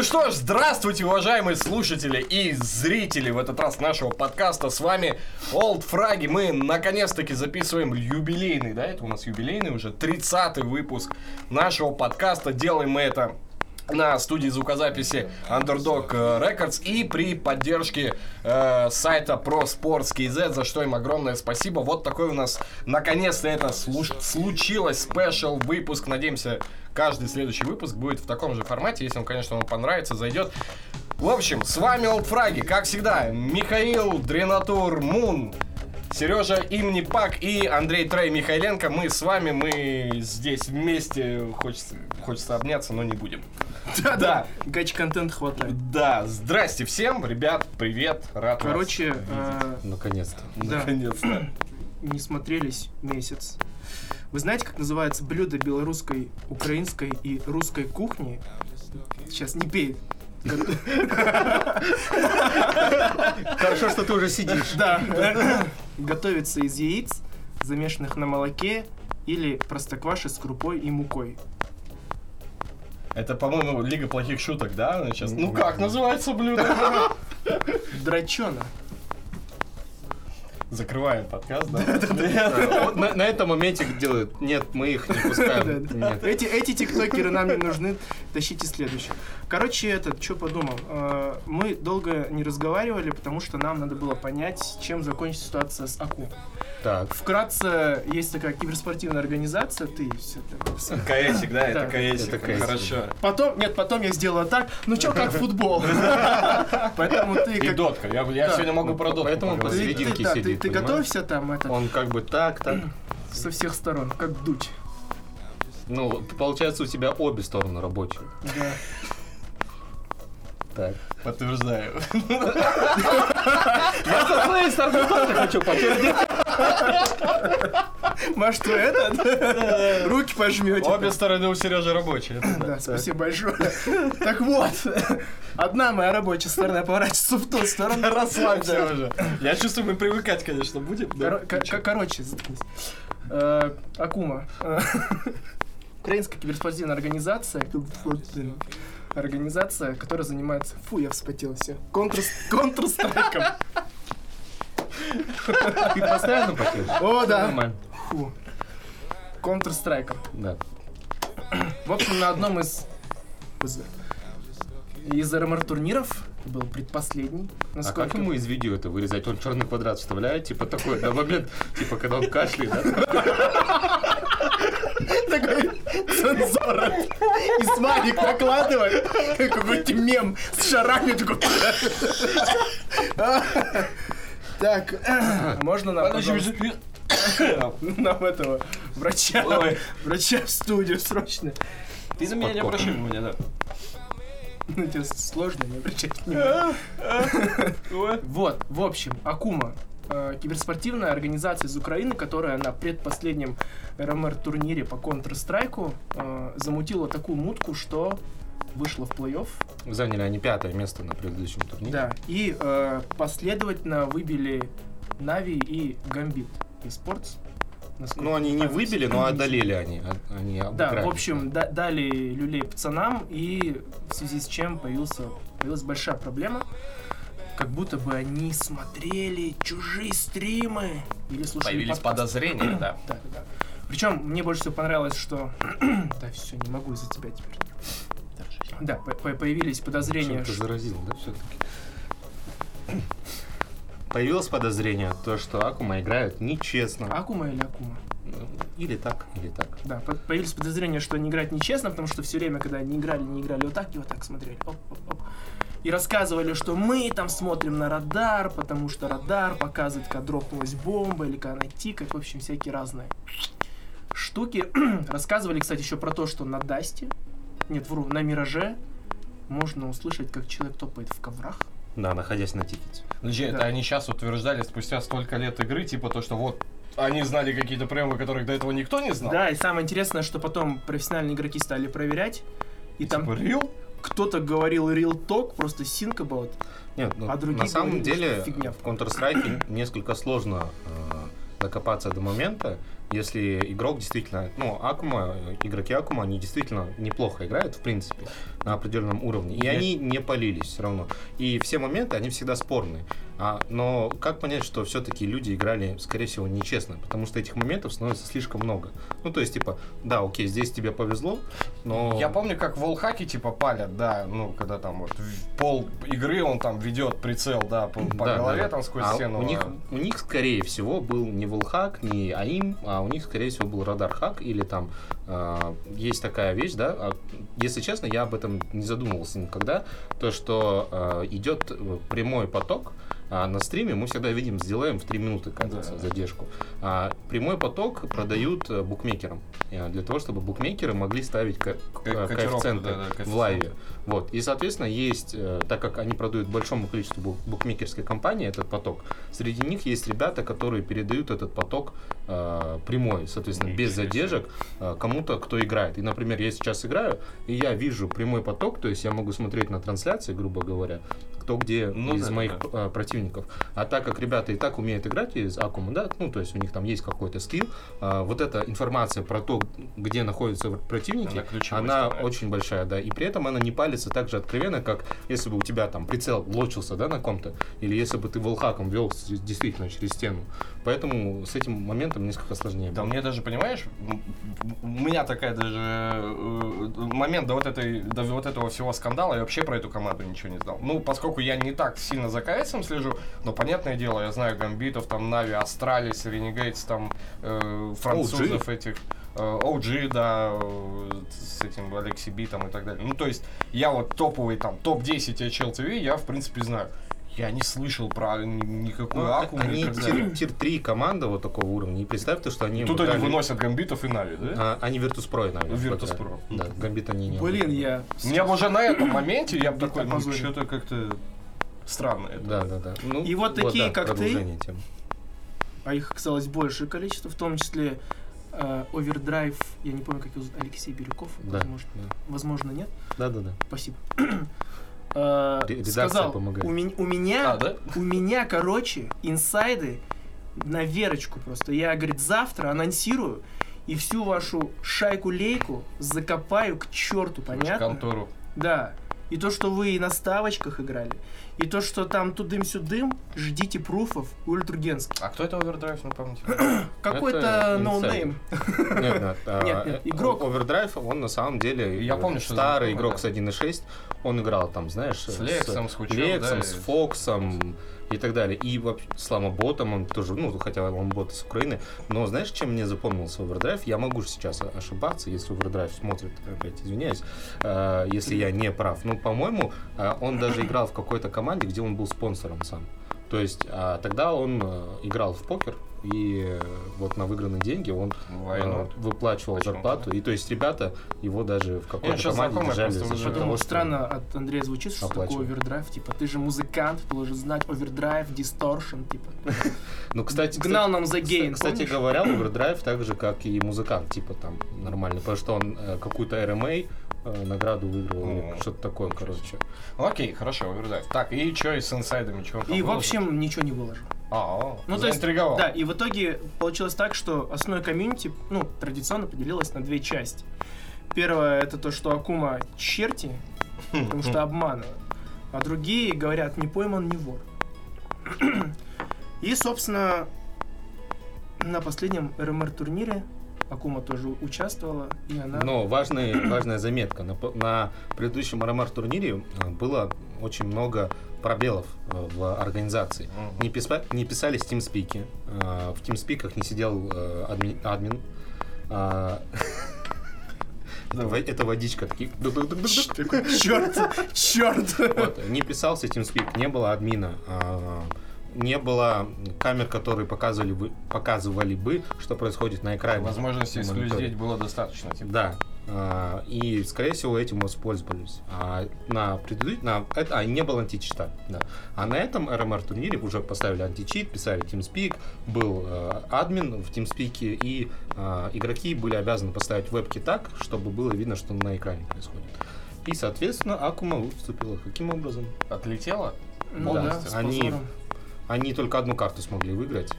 Ну что ж, здравствуйте, уважаемые слушатели и зрители в этот раз нашего подкаста. С вами Old Фраги. Мы наконец-таки записываем юбилейный, да, это у нас юбилейный уже, 30-й выпуск нашего подкаста. Делаем мы это на студии звукозаписи Underdog Records и при поддержке э, сайта ProSports.kz, за что им огромное спасибо. Вот такой у нас наконец-то это слу- случилось, спешл выпуск. Надеемся, каждый следующий выпуск будет в таком же формате, если он, конечно, вам понравится, зайдет. В общем, с вами Олдфраги, как всегда, Михаил Дренатур Мун, Сережа Имни Пак и Андрей Трей Михайленко. Мы с вами, мы здесь вместе. Хочется, хочется обняться, но не будем. Да, Да. да. Гач-контент хватает. Да, здрасте всем, ребят, привет, рад Короче, э, Наконец-то. да, наконец-то. не смотрелись месяц. Вы знаете, как называется блюдо белорусской, украинской и русской кухни? Сейчас не пей. Хорошо, что ты уже сидишь. Да. Готовится из яиц, замешанных на молоке или простокваши с крупой и мукой. Это, по-моему, Лига плохих шуток, да? Сейчас. Ну как называется блюдо? Драчона. Закрываем подкаст, да? На, на этом моменте делают. Нет, мы их не пускаем. Эти, эти тиктокеры нам не нужны, тащите следующий. Короче, этот, что подумал, э, мы долго не разговаривали, потому что нам надо было понять, чем закончится ситуация с АКУ. Так. Вкратце, есть такая киберспортивная организация, ты все КСик, да, это Да. КСик. Это КСик. Хорошо. Потом, нет, потом я сделала так, ну чё, как футбол. Поэтому ты И дотка. Я, Да. сегодня могу про дотку Поэтому поговорить. Ты, посреди- ты- серединке да, ты- сидит, ты готовься там это Он как бы так, так. со всех сторон, как дуть. Ну, получается, у тебя обе стороны рабочие. Да. Так. Подтверждаю. Я со своей стороны тоже хочу подтвердить. Может, вы этот? Руки пожмете. Обе стороны у Сережи рабочие. это да. Спасибо большое. Так вот, одна моя рабочая сторона поворачивается в ту сторону. Расслабься уже. Я чувствую, мы привыкать, конечно, будем. Короче, заткнись. Э, Акума. Э, Украинская киберспортивная организация. Организация, которая занимается... Фу, я вспотел все. Контрстрайком. Ты постоянно потеешь? О, да. Нормально. Фу. Да. В общем, на одном из из РМР турниров был предпоследний. А насколько- как ему из видео это вырезать? Он черный квадрат вставляет, типа такой, на момент, типа, когда он кашляет, да? Такой цензора. И смайлик накладывает. как Какой-то мем с шарами. такой. Так, можно нам, нам этого врача, врача в студию срочно. Ты на меня не обращай внимания, да. Ну, тебе сложно не обращать внимания. Вот, в общем, Акума. Э, Киберспортивная организация из Украины, которая на предпоследнем РМР-турнире по Counter-Strike э, замутила такую мутку, что вышла в плей-офф. Заняли они пятое место на предыдущем турнире. Да. И э, последовательно выбили Нави и Гамбит и Sports. Ну, они не выбили, но одолели они. а- Они Да, в общем, да- дали люлей пацанам, и в связи с чем появился, появилась большая проблема. Как будто бы они смотрели чужие стримы или слушали Появились подкасты. подозрения, да. Да, да, да. Причем мне больше всего понравилось, что... да, все, не могу из-за тебя теперь. Да, по- по- появились подозрения, Чем-то что... заразил, да, все-таки? Появилось подозрение, то, что Акума играют нечестно. Акума или Акума? Ну, Или так, или так. Да, по- появились подозрения, что они играют нечестно, потому что все время, когда они играли, не играли вот так и вот так смотрели. Оп, оп, оп. И рассказывали, что мы там смотрим на радар, потому что радар показывает, когда дропнулась бомба или когда она тикает, в общем, всякие разные штуки. рассказывали, кстати, еще про то, что на Дасте, нет, вру, на Мираже можно услышать, как человек топает в коврах. Да, находясь на тикете. Подожди, это Да. они сейчас утверждали спустя столько лет игры, типа то, что вот они знали какие-то приемы, которых до этого никто не знал. Да, и самое интересное, что потом профессиональные игроки стали проверять, и там Типа, real? Кто-то говорил real talk, просто think about. Нет, ну, А другие на самом говорили, деле фигня. в Counter-Strike несколько сложно э, докопаться до момента, если игрок действительно, ну, Акума, э, игроки Акума, они действительно неплохо играют, в принципе, на определенном уровне. И Я- они не полились все равно. И все моменты, они всегда спорные. А, но как понять, что все-таки люди играли, скорее всего, нечестно? Потому что этих моментов становится слишком много. Ну, то есть, типа, да, окей, здесь тебе повезло, но... Я помню, как в волхаке типа палят, да, ну, когда там вот пол игры он там ведет прицел, да, по, по Да, голове да, там сквозь А стену. У них, а- у них, скорее всего, был не Волхак, не АИМ, а у них, скорее всего, был радар хак или там а, есть такая вещь, да. а, если честно, я об этом не задумывался никогда. То, что а, идет э, прямой поток. А на стриме мы всегда видим, сделаем в 3 минуты, кажется, Да. задержку. А прямой поток продают э, букмекерам. э, Для того, чтобы букмекеры могли ставить ко- Ко- э, котировку, коэффициенты да, да, в коэффициенты. лайве. Вот. И, соответственно, есть, э, так как они продают большому количеству бу- букмекерской компании этот поток, среди них есть ребята, которые передают этот поток э, прямой, соответственно, без задержек э, кому-то, кто играет. И, например, я сейчас играю, и я вижу прямой поток, то есть я могу смотреть на трансляции, грубо говоря, кто где Ну из да, моих да. э, противников. А так как ребята и так умеют играть из Акума, да, ну, то есть у них там есть какой-то скилл, э, вот эта информация про то, где находятся противники, Она она очень большая, да, и при этом она не палится так же откровенно, как если бы у тебя там прицел лочился, да, на ком-то, или если бы ты wallhack ом вел действительно через стену. Поэтому с этим моментом несколько сложнее. Да мне даже, понимаешь, у меня такая даже э, момент до вот, этой, до вот этого всего скандала, я вообще про эту команду ничего не знал. Ну, поскольку я не так сильно за КСом слежу, но, понятное дело, я знаю Гамбитов, там, Нави, Astralis, Renegades, там, э, французов этих, э, OG, да, э, с этим Aleksib там и так далее. Ну, то есть, я вот топовый, там, топ-10 HLTV, я, в принципе, знаю. Я не слышал про ни- никакую Ну, Акуму и они так далее. tier, tier 3 команда вот такого уровня. И представь то, что они Тут они выносят Гамбитов и Нави, да? А, они Virtus.pro, наверное. Virtus.pro. Да, Гамбит они не Блин, я... Мне уже на этом моменте я такой, ну, что-то как-то странно это. Да, да, да. Ну, И вот такие, да, как ты, темы. а их оказалось большее количество, в том числе э, Overdrive, я не помню, как его зовут, Алексей Бирюков, Да, возможно, да. возможно, нет, Да, да, да. спасибо. Э, Ре- редакция Сказал, помогает. у, меня- у меня, А, да? у меня, короче, инсайды на верочку просто. Я, говорит, завтра анонсирую и всю вашу шайку-лейку закопаю к черту, понятно? Контору. Да. И то, что вы и на ставочках играли, и то, что там тудым-сюдым, ждите пруфов у Ультрагенск. А кто это овердрайв, ну помните? Какой-то no-name. Нет, нет, а, Нет, нет, игрок. Overdrive, он на самом деле Я помню, что старый игрок с 1.6. Он играл там, знаешь, С Лексом, с Лексом, да, с Фоксом и так далее. И вообще с Ламоботом он тоже, ну, хотя Ламобот из Украины. Но знаешь, чем мне запомнился Overdrive? Я могу сейчас ошибаться, если Overdrive смотрит, опять извиняюсь, э, если я не прав. Ну, по-моему, э, он даже играл в какой-то команде, где он был спонсором сам. То есть а, тогда он э, играл в покер, и вот на выигранные деньги он э, выплачивал Почему зарплату. И то есть ребята его даже в какой-то команде знакомый, держали за уже счет Потому того, что странно от Андрея звучит, что такое овердрайв. Типа, ты же музыкант, ты должен знать овердрайв, дисторшн, типа. Ну, кстати, Гнал кстати, нам за гейн, Кстати говоря, овердрайв так же, как и музыкант, типа там нормально, потому что он э, какую-то RMA э, награду выиграл, или О, что-то такое, короче. Ну, Окей, хорошо, овердрайв. Так, и что и с инсайдами, что И, в общем, ничего не выложил. А, Ну, то есть, да, и в итоге получилось так, что основное комьюнити, ну, традиционно поделилось на две части. Первое, это то, что Акума черти, потому что обманывают. А другие говорят, не пойман, не вор. И, собственно, на последнем РМР-турнире Акума тоже участвовала, и она... Но важный, важная заметка. На, на предыдущем RMR турнире э, было очень много пробелов э, в организации. Мгм. Не, писа- не писались тимспики. э, В тимспиках не сидел э, адми- админ. А, Это во- это водичка. Черт, черт! Вот, не писался TeamSpeak, не было админа, а, не было камер, которые показывали бы, показывали бы, что происходит на экране. Возможности эксклюзить было достаточно. Типа. Да. А, И, скорее всего, этим воспользовались. А на предыдущем... На, это, а, не было античита. Да. А на этом RMR турнире уже поставили античит, писали TeamSpeak, был э, админ в TeamSpeak, и э, игроки были обязаны поставить вебки так, чтобы было видно, что на экране происходит. И, соответственно, Акума выступила. Каким образом? Отлетело? Ну да, Полностью. с Они-. Они только одну карту смогли выиграть,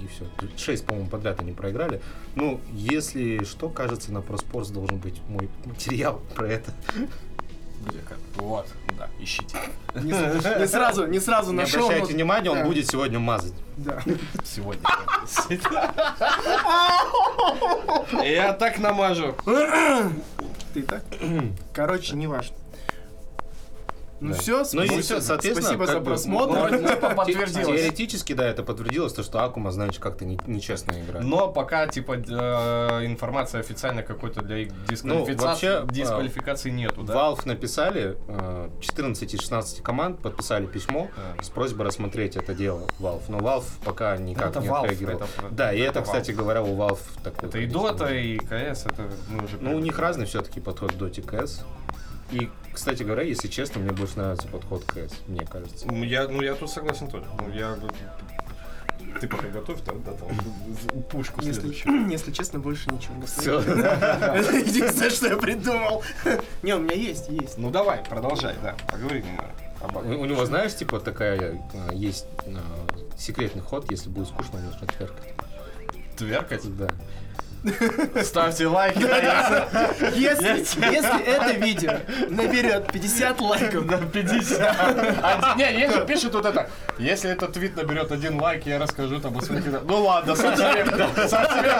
и все. Шесть, по-моему, подряд они проиграли. Ну, если что, кажется, на ProSports должен быть мой материал про это. Вот, да, ищите. Не, сразу, не сразу Не нашел. обращайте но- внимания, он да, будет сегодня мазать. Да. Сегодня. Я так намажу. Ты так? Короче, не важно. Ну Да. все, Ну и соответственно, спасибо за просмотр. ну, типа, подтвердилось. Теоретически, да, это подтвердилось, то, что Акума, значит, как-то не- нечестно играет. Но пока, типа, э, информации официальной какой-то для их дисквалификации, Ну, вообще, дисквалификации нету, да? Valve написали, э, 14 из 16 команд подписали письмо Да. с просьбой рассмотреть это дело Valve. Но Valve пока никак Это не Valve, отреагировал. это- да, и это, это кстати говоря, у Valve такой. Это и Dota, и КС, это мы уже... Ну, у них разный все-таки подход к Dota и CS. И, кстати говоря, если честно, мне больше нравится подход к CS, мне кажется. Ну, Я, ну, я тут согласен тоже. Ну, я... Ты пока готовь, да, да, там, пушку Если, следующую. если честно, больше ничего не слышу. Это единственное, что я придумал. Не, у меня есть, есть. Ну, давай, продолжай, да, поговорим У, него, знаешь, типа такая э, есть э, секретный ход, если будет скучно, можно тверкать. Тверкать? Да. Ставьте лайки. Если, если это видео наберет 50 лайков, На 50. Один- Не, же пишет вот это. Если этот твит наберет один лайк, я расскажу там о своих... Ну ладно, сам себе,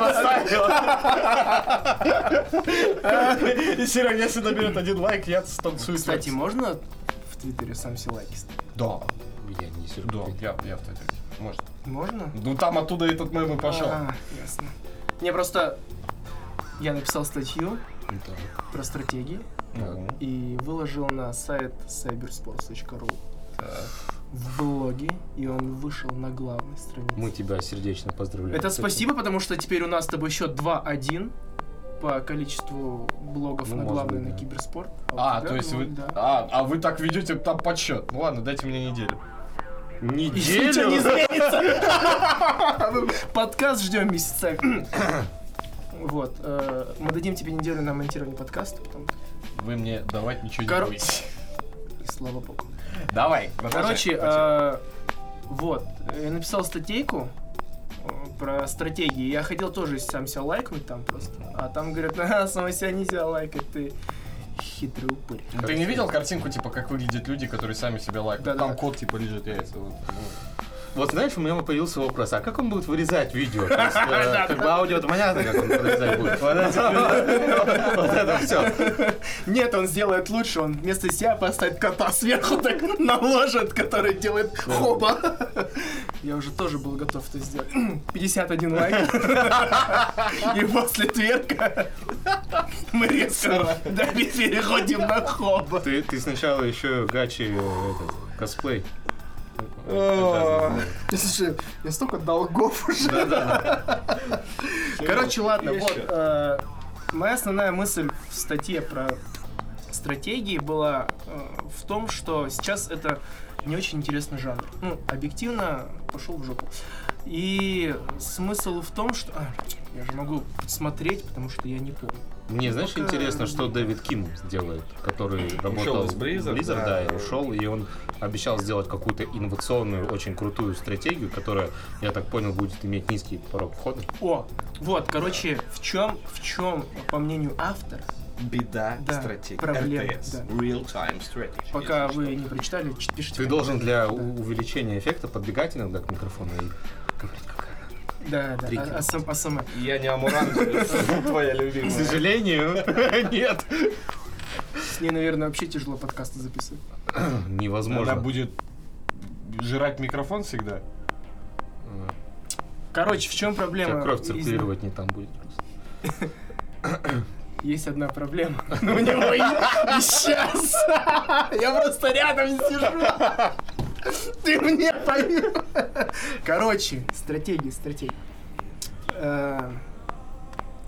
поставил. И Серега, если наберет один лайк, я станцую. кстати, можно в Твиттере сам себе лайки ставить? Да. Я не сижу. Да, я, я в Твиттере. Может. Можно? Ну там оттуда этот мем и пошел. А, ясно. Не, просто я написал статью Да. про стратегии Ну, и выложил на сайт cybersports.ru в блоге, и он вышел на главной странице. Мы тебя сердечно поздравляем. Это спасибо, потому что теперь у нас с тобой счет 2-1 по количеству блогов Ну, на может главной быть, на да. киберспорт. у А, тебя то есть вы... ноль, да. А, а вы так ведете там подсчет. Ну ладно, дайте мне неделю. Ничего не Неделю? изменится. Подкаст ждем месяцами. Вот. э, Мы дадим тебе неделю на монтирование подкаста, потом. Вы мне давать ничего не будете. И слава богу. Давай. Короче, э, вот, я написал статейку э, про стратегии. Я хотел тоже сам себя лайкнуть там просто. А там говорят, а, самого себя нельзя лайкать, ты хитрый упырь. Ну, Ты не видел картинку, типа, как выглядят люди, которые сами себя лайкают? Да-да. Там кот, типа, лежит яйца. Вот, ну. Вот знаешь, у меня появился вопрос, а как он будет вырезать видео? То есть, э, Как бы аудио понятно, как он вырезать будет. Вот это- Вот это все. Нет, он сделает лучше, он вместо себя поставит кота сверху так наложит, который делает хоба. Я уже тоже был готов это сделать. 51 лайк. И после тверка мы резко да, переходим на хоба. Ты, ты сначала еще гачи э, этот, косплей. Слушай, я столько долгов уже. Да-да. Короче, ладно, вот. э, Моя основная мысль в статье про стратегии была э, в том, что сейчас это не очень интересный жанр. Ну, объективно пошел в жопу. И смысл в том, что... А, я же могу смотреть, потому что я не помню. Мне, знаешь, Пока- интересно, что Дэвид Ким делает, который работал из Blizzard, в Blizzard, да. да, и ушел, и он обещал сделать какую-то инновационную, очень крутую стратегию, которая, я так понял, будет иметь низкий порог входа. О, вот, короче, в чем, в чем, по мнению автора, Беда Да, стратегии. проблема, RTS. да. Real-time strategy. пока вы не прочитали, пишите. Ты должен для у- увеличения эффекта подбегать иногда к микрофону и говорить, какая Да, да, Триггер. а- АСМ- АСМР. Я не Амуранг, твоя К любимая. сожалению, нет. С ней, наверное, вообще тяжело подкасты записывать. Невозможно. Она будет жрать микрофон всегда. Короче, в чем проблема? Сейчас кровь циркулировать не там будет. просто. Есть одна проблема. У него и сейчас. Я просто рядом сижу. Ты мне пойми. Короче, стратегия, стратегия. Э,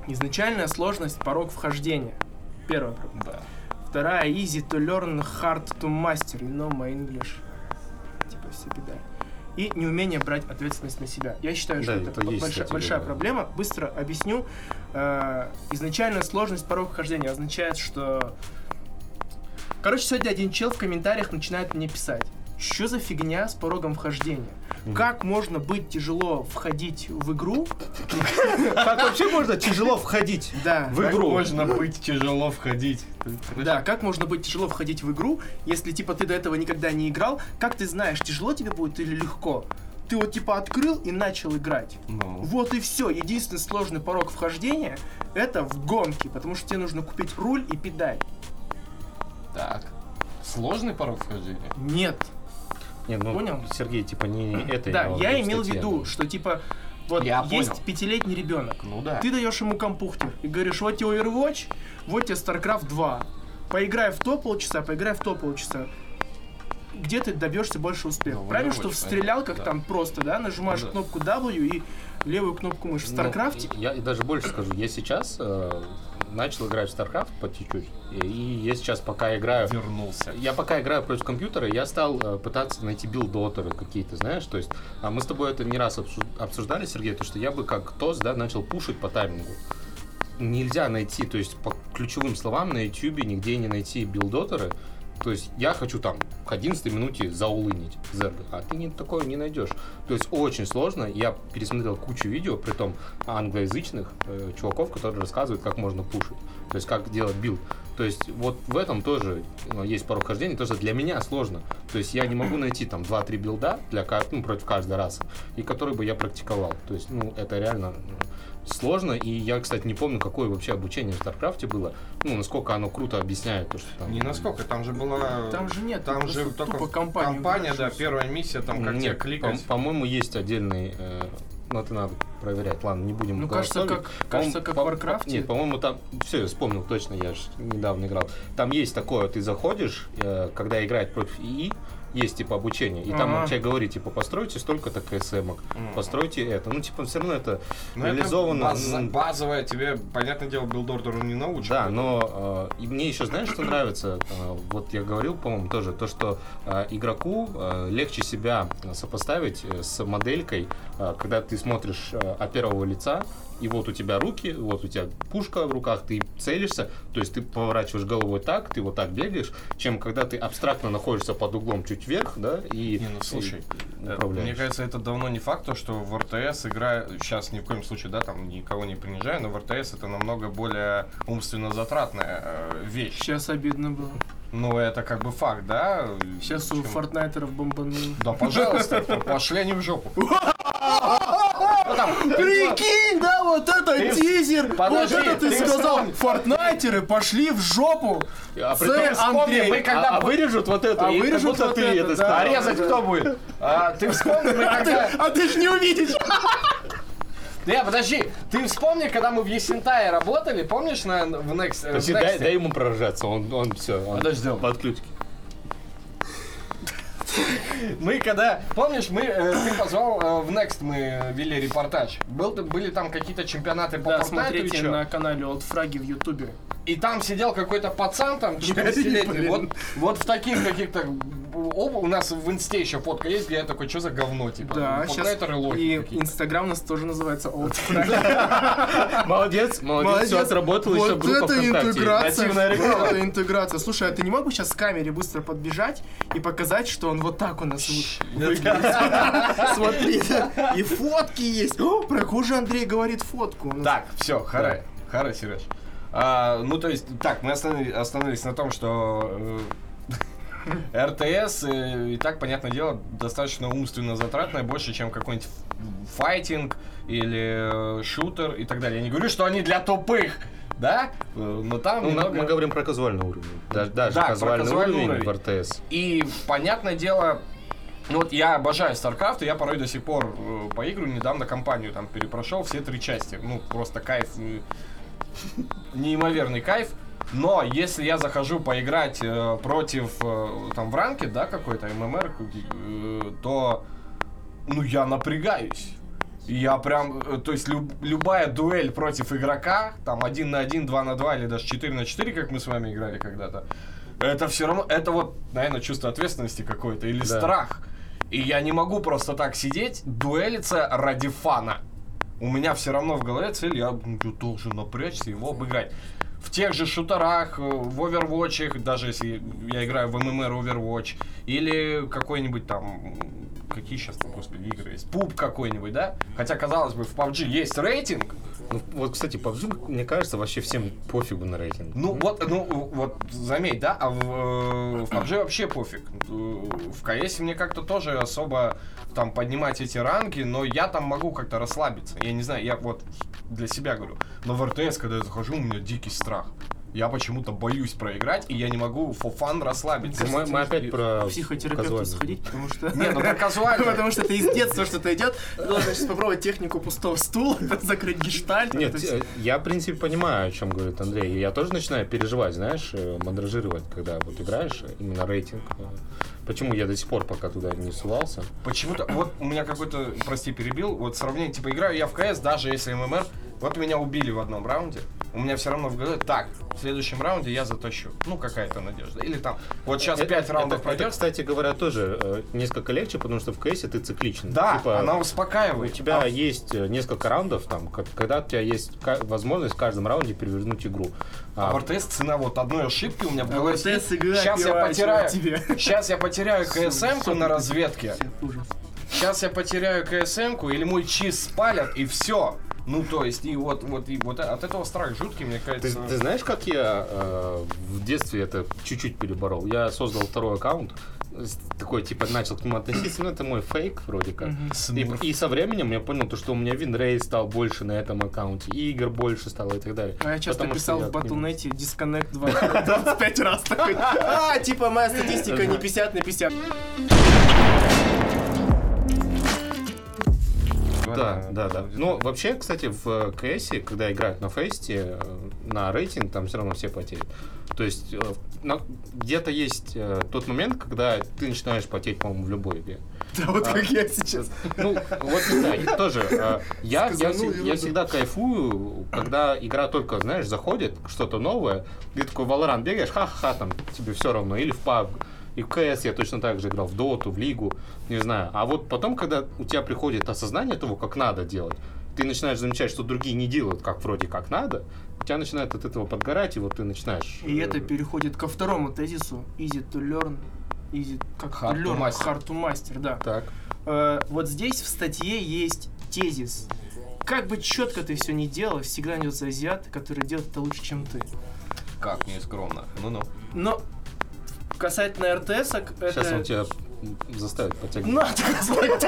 Изначальная сложность, порог вхождения. Первая проблема. Да. Вторая, easy to learn, hard to master. You know my English. Типа все беда. И неумение брать ответственность на себя. Я считаю, что Да, это, это есть, большая, кстати, большая да. проблема. Быстро объясню. Э, изначальная сложность порог вхождения означает, что... Короче, сегодня один чел в комментариях начинает мне писать, Что за фигня с порогом вхождения? Мгм. Как можно быть тяжело входить в игру? Как вообще можно тяжело входить? В Как игру. можно быть тяжело входить? Да, как можно быть тяжело входить в игру, если типа ты до этого никогда не играл? Как ты знаешь, тяжело тебе будет или легко? Ты вот типа открыл и начал играть. Ну, Вот и все. Единственный сложный порог вхождения это в гонке, потому что тебе нужно купить руль и педаль. так. Сложный порог вхождения? Нет. Не, ну, Понял? Сергей, типа, не это да, я имел в виду, что типа вот Я есть понял. пятилетний ребенок. Ну да. Ты даешь ему компьютер и говоришь, вот тебе Overwatch, вот тебе StarCraft 2. Поиграй в то полчаса, поиграй в то полчаса. Где ты добьешься больше успеха? Ну, Правильно, что в стрелялках да. там просто, да, нажимаешь Ну да. кнопку W и левую кнопку мыши. В Ну, StarCraft я и даже больше скажу, я сейчас э, начал играть в StarCraft по чуть-чуть. И, я сейчас пока играю. Вернулся. Я пока играю против компьютера, я стал э, пытаться найти билдотеры какие-то, знаешь, то есть а мы с тобой это не раз обсу- обсуждали, Сергей, то что я бы как ТОС, да, начал пушить по таймингу. Нельзя найти, то есть по ключевым словам на YouTube нигде не найти билдотеры. То есть я хочу там к 11 минуте заулынить Зерга, а ты не, такое не найдешь. То есть очень сложно. Я пересмотрел кучу видео, при том англоязычных э, чуваков, которые рассказывают, как можно пушить. То есть как делать build. То есть вот в этом тоже ну, есть порог вхождения, то, что для меня сложно. То есть я не могу найти там 2-3 build а для, ну, против каждой расы, и которые бы я практиковал. То есть, ну, это реально ну, сложно, и я, кстати, не помню, какое вообще обучение в Старкрафте было, ну, насколько оно круто объясняет то, что там... Не насколько, там же была... Там же нет, Там же только тупо кампанию кампания, да, первая миссия, там как тебе Нет, кликать. по- моему есть отдельный... э, ну, это надо проверять. Ладно, не будем Ну, кажется, как, кажется, как в По-моему, по- Варкрафте. Нет, по-моему, там... Все, я вспомнил точно, я же недавно играл. Там есть такое, ты заходишь, э, когда играет против ИИ, есть типа обучение, и там тебе говорит, типа, постройте столько-то Мгм. постройте это. Ну, типа, все равно это Ну, реализовано... базовая, тебе, понятное дело, build order у не научат. Да, но э, мне еще знаешь, что нравится? Э, вот я говорил, по-моему, тоже, то, что э, игроку легче себя сопоставить с моделькой, когда ты смотришь от первого лица, и вот у тебя руки, вот у тебя пушка в руках, ты целишься, то есть ты поворачиваешь головой так, ты вот так бегаешь, чем когда ты абстрактно находишься под углом чуть вверх, да, и... Не, ну слушай, и э, мне кажется, это давно не факт, то, что в РТС игра, сейчас ни в коем случае, да, там никого не принижаю, но в РТС это намного более умственно затратная э, вещь. Сейчас обидно было. Ну, это как бы факт, да? Сейчас у Чем- фортнайтеров бомбанули. Да, пожалуйста, пошли они в жопу. Прикинь, да, вот это тизер! вот это ты, сказал! Фортнайтеры пошли в жопу! А при Це том, вспомни, Андрей. мы когда... а, вырежут вот это, А вырежут вот ты это. А резать кто будет? А, ты вспомни, мы когда... А ты ж не увидишь! Не, подожди, ты вспомни, когда мы в Есентае работали, помнишь, на, в Next... э, в Подожди, дай, дай ему проржаться, он, он все, он Подождем. под ключки. Мы когда, помнишь, мы, э, ты позвал э, в Next, мы вели репортаж. Был, были там какие-то чемпионаты по Да, Fortnite и смотрите чё. на канале от Фраги в Ютубе. И там сидел какой-то пацан, там, 14-летний, Блин. вот, вот в таких каких-то... Оба, у нас в инсте еще фотка есть, где я такой, что за говно, типа, Да, сейчас. фортнайтеры лохи И какие-то. Инстаграм у нас тоже называется Old. Молодец, молодец, все отработало еще Вот группа это интеграция. Это интеграция. Слушай, а ты не мог бы сейчас к камере быстро подбежать и показать, что он вот так у нас? Смотрите, и фотки есть. О, прохожий Андрей говорит фотку. Так, все, харе, харе, Сереж. А, ну, то есть, так, мы остановились, остановились на том, что э, РТС, э, и так, понятное дело, достаточно умственно затратное, больше, чем какой-нибудь файтинг или э, шутер и так далее. Я не говорю, что они для тупых, да? Э, Но там Ну, немного... мы говорим про казуальный уровень. Даже, даже Да, казуальный, казуальный уровень, уровень. в РТС. И, понятное дело, ну вот я обожаю StarCraft, и я порой до сих пор э, поиграю, недавно компанию там перепрошел, все три части. Ну, просто кайф, э, неимоверный кайф. Но если я захожу поиграть э, против, э, там, в ранке, да, какой-то ММР, э, то, ну, я напрягаюсь. Я прям, э, то есть люб- любая дуэль против игрока, там 1 на 1, 2 на 2 или даже 4 на 4, как мы с вами играли когда-то, это все равно, это вот, наверное, чувство ответственности какое-то или Да. страх. И я не могу просто так сидеть, дуэлиться ради фана. У меня все равно в голове цель, я, я должен напрячься, его обыграть. в тех же шутерах, э, в Overwatch, даже если я играю в MMR Overwatch, или какой-нибудь там, какие сейчас, господи, игры есть, пуп какой-нибудь, да? Хотя, казалось бы, в PUBG есть рейтинг, Ну, вот, кстати, PUBG, мне кажется, вообще всем пофигу на рейтинг. ну вот, ну вот, заметь, да, а в, э, в PUBG вообще пофиг. В CS мне как-то тоже особо там поднимать эти ранги, но я там могу как-то расслабиться. Я не знаю, я вот для себя говорю. Но в РТС, когда я захожу, у меня дикий страх. Я почему-то боюсь проиграть, и я не могу for fun расслабиться. Мы, мы опять про казуальный. сходить, потому что... Не, ну казуально. Потому что это из детства что-то идет. Должен сейчас попробовать технику пустого стула, закрыть гештальт. Нет, э, я, в принципе, понимаю, о чем говорит Андрей. Я тоже начинаю переживать, знаешь, э, мандражировать, когда вот играешь, именно рейтинг. Э, Почему я до сих пор пока туда не сувался? Почему-то, вот у меня какой-то, прости, перебил, вот сравнение, типа, играю я в КС, даже если ММР, вот меня убили в одном раунде, у меня все равно в голове, так, в следующем раунде я затащу. Ну, какая-то надежда. Или там, вот сейчас Э, 5 это- раундов это, пройдет. кстати говоря, тоже э, несколько легче, потому что в КСе ты цикличный. Да, Типа, она у успокаивает. тебя А есть э, несколько раундов, там, как- когда у тебя есть возможность в каждом раунде перевернуть игру. А в РТС цена вот одной ошибки у меня в А голове. РТС игра Сейчас я потеряю. тебе. Сейчас я потеряю КСМ-ку на разведке. Сейчас я потеряю КСМ-ку, или мой чиз спалят, и все. Ну, то есть, и вот, вот, и вот от этого страх жуткий, мне Ты, кажется. ты знаешь, как я э, в детстве это чуть-чуть переборол? Я создал второй аккаунт, такой, типа, начал к нему относиться, ну, это мой фейк, вроде как. И, и со временем я понял, то, что у меня winrate стал больше на этом аккаунте, и игр больше стало и так далее. А я часто Потому писал я в Disconnect 20 25 раз такой. А, типа моя статистика не 50 на 50. Да, да, да. Ну, вообще, кстати, в КС, когда играют на фесте, э, на рейтинг, там все равно все потеют. То есть, э, где-то есть э, тот момент, когда ты начинаешь потеть, по-моему, в любой игре. Да, вот А. как я сейчас. Ну, вот не знаю, тоже. э, Я, я, всег- я ерунду. всегда кайфую, когда игра только, знаешь, заходит, что-то новое, ты такой в Valorant бегаешь, ха-ха, там тебе все равно, или в PUBG. И в КС я точно так же играл, в Доту, в Лигу, не знаю. А вот потом, когда у тебя приходит осознание того, как надо делать, ты начинаешь замечать, что другие не делают, как вроде как надо, у тебя начинает от этого подгорать, и вот ты начинаешь... И э, это переходит ко второму тезису. Easy to learn. Easy, как Hard to learn, master. hard to master, да. Так. Э, вот здесь в статье есть тезис. Как бы четко ты все не делал, всегда найдется азиат, который делает это лучше, чем ты. Как не скромно. Ну-ну. Но касательно RTS, это... Сейчас он тебя заставит потягивать. На, так сказать.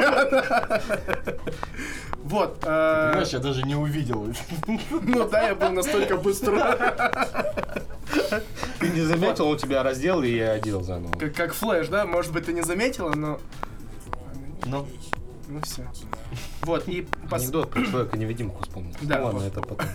Вот. э, Понимаешь, я даже не увидел. Ну да, я был настолько быстро, Ты не заметил, он тебя раздел, и я одел заново. как, как Flash, да? Может быть, ты не заметила, но... Ну, Ну все. Вот, и Анекдот про человека-невидимку вспомнил. Да, ну ладно, это потом.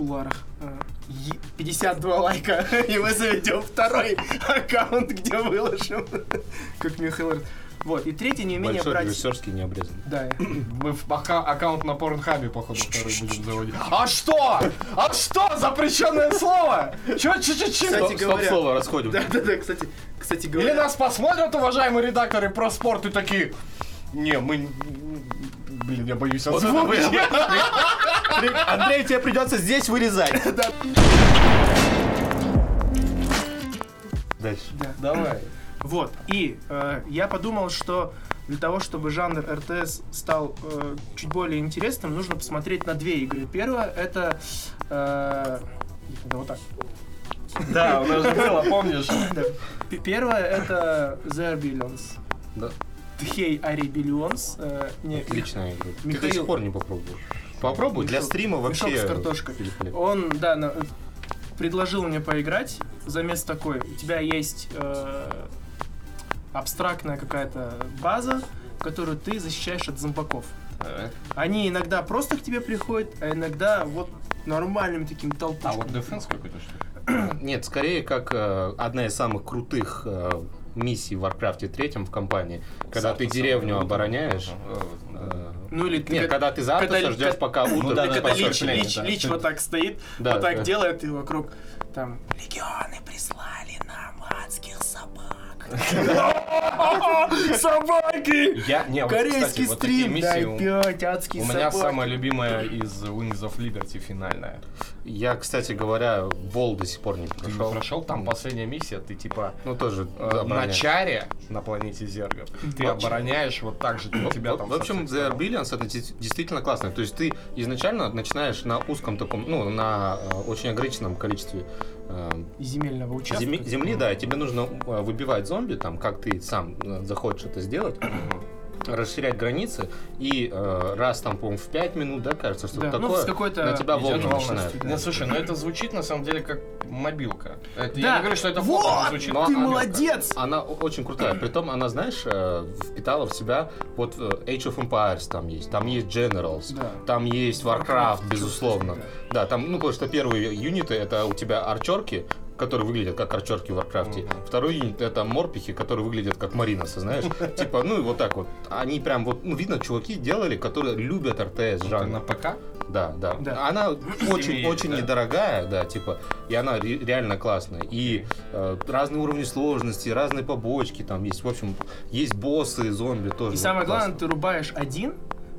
В кулуарах. э, е- 52 лайка, и мы заведем второй аккаунт, где выложим. Как Михаил. Вот, и третье, не умение Большой брать... режиссерский не обрезан. Да, мы в ака- аккаунт на Порнхабе, походу, второй будем заводить. А что? А что? Запрещенное слово? Чё, чё, чё, чё? Кстати говоря- слово расходим. да, да, да, кстати, кстати Или говоря... нас посмотрят, уважаемые редакторы про спорт, и такие... Не, мы... Блин, я боюсь озвучить. Андрей, тебе придется здесь вырезать. Дальше. Да. Давай. Вот, и э, я подумал, что для того, чтобы жанр РТС стал э, чуть более интересным, нужно посмотреть на две игры. Первая это... э, да, вот так. Да, у нас же было, помнишь? Да. П- Первая это The Billions. Да. Hey Ari Billions. э, Отличная игра. Ты до сих пор не попробовал. Попробуй, для Мешок- стрима мешок вообще с картошкой. Он, да, на- предложил мне поиграть. Замес такой. У тебя есть э, абстрактная какая-то база, которую ты защищаешь от зомбаков. Они иногда просто к тебе приходят, а иногда вот нормальным таким А толпушком. вот дефенс какой-то, что ли? Нет, скорее как э, одна из самых крутых э, миссий в Warcraft 3 в компании, когда ты Сам- деревню сам- обороняешь. Ага, э, Ну или ты Нет, когда ты за когда- Атоса ждешь, пока утро Ну да, да, когда да, Лич, Лич, да. Лич вот так стоит, Да, вот так да. делает, и вокруг там Легионы прислали нам адских собак. Собаки! Я, не, вот, Корейский кстати, вот такие стрим, миссии дай у- пять, адские У меня собаки. самая любимая из Wings of Liberty финальная. Я, кстати говоря, Вол до сих пор не Ты не прошел. прошел, там последняя миссия, ты типа Ну, тоже э, на чаре на планете Зергов. Ты Вообще- обороняешь вот так же, у тебя там В общем, со всех The сторон. Billions это действительно классно. То есть ты изначально начинаешь на узком таком, ну, на э, очень ограниченном количестве э, Земельного участка. земи- земли, да, и тебе нужно э, выбивать зомби, там, как ты сам э, захочешь это сделать, расширять границы, и э, раз там, по-моему, в 5 минут, да, кажется, что Да, ну, такое, с какой-то на тебя волны волна. начинают. Да. Не, слушай, ну это звучит на самом деле как мобилка. Это, Я Да. не говорю, что это Вот! фото, звучит Но Ты она- молодец! Она очень крутая. Притом она, знаешь, э, впитала в себя вот э, Age of Empires там есть, там есть Generals, Да. там есть Warcraft, Warcraft, безусловно. да. Да, там, ну, потому что первые юниты это у тебя арчерки, которые выглядят как арчерки в Варкрафте. Мгм. Второй юнит это морпихи, которые выглядят как Мариносы, знаешь? Типа, ну и вот так вот. Они прям вот, ну, видно, чуваки делали, которые любят RTS жанр. на ПК? Да, да. Да. Она очень, есть, очень да. недорогая, да, типа, и она ре- реально классная. И э, разные уровни сложности, разные побочки там есть. В общем, есть боссы, зомби тоже. И самое главное, ты рубаешь один,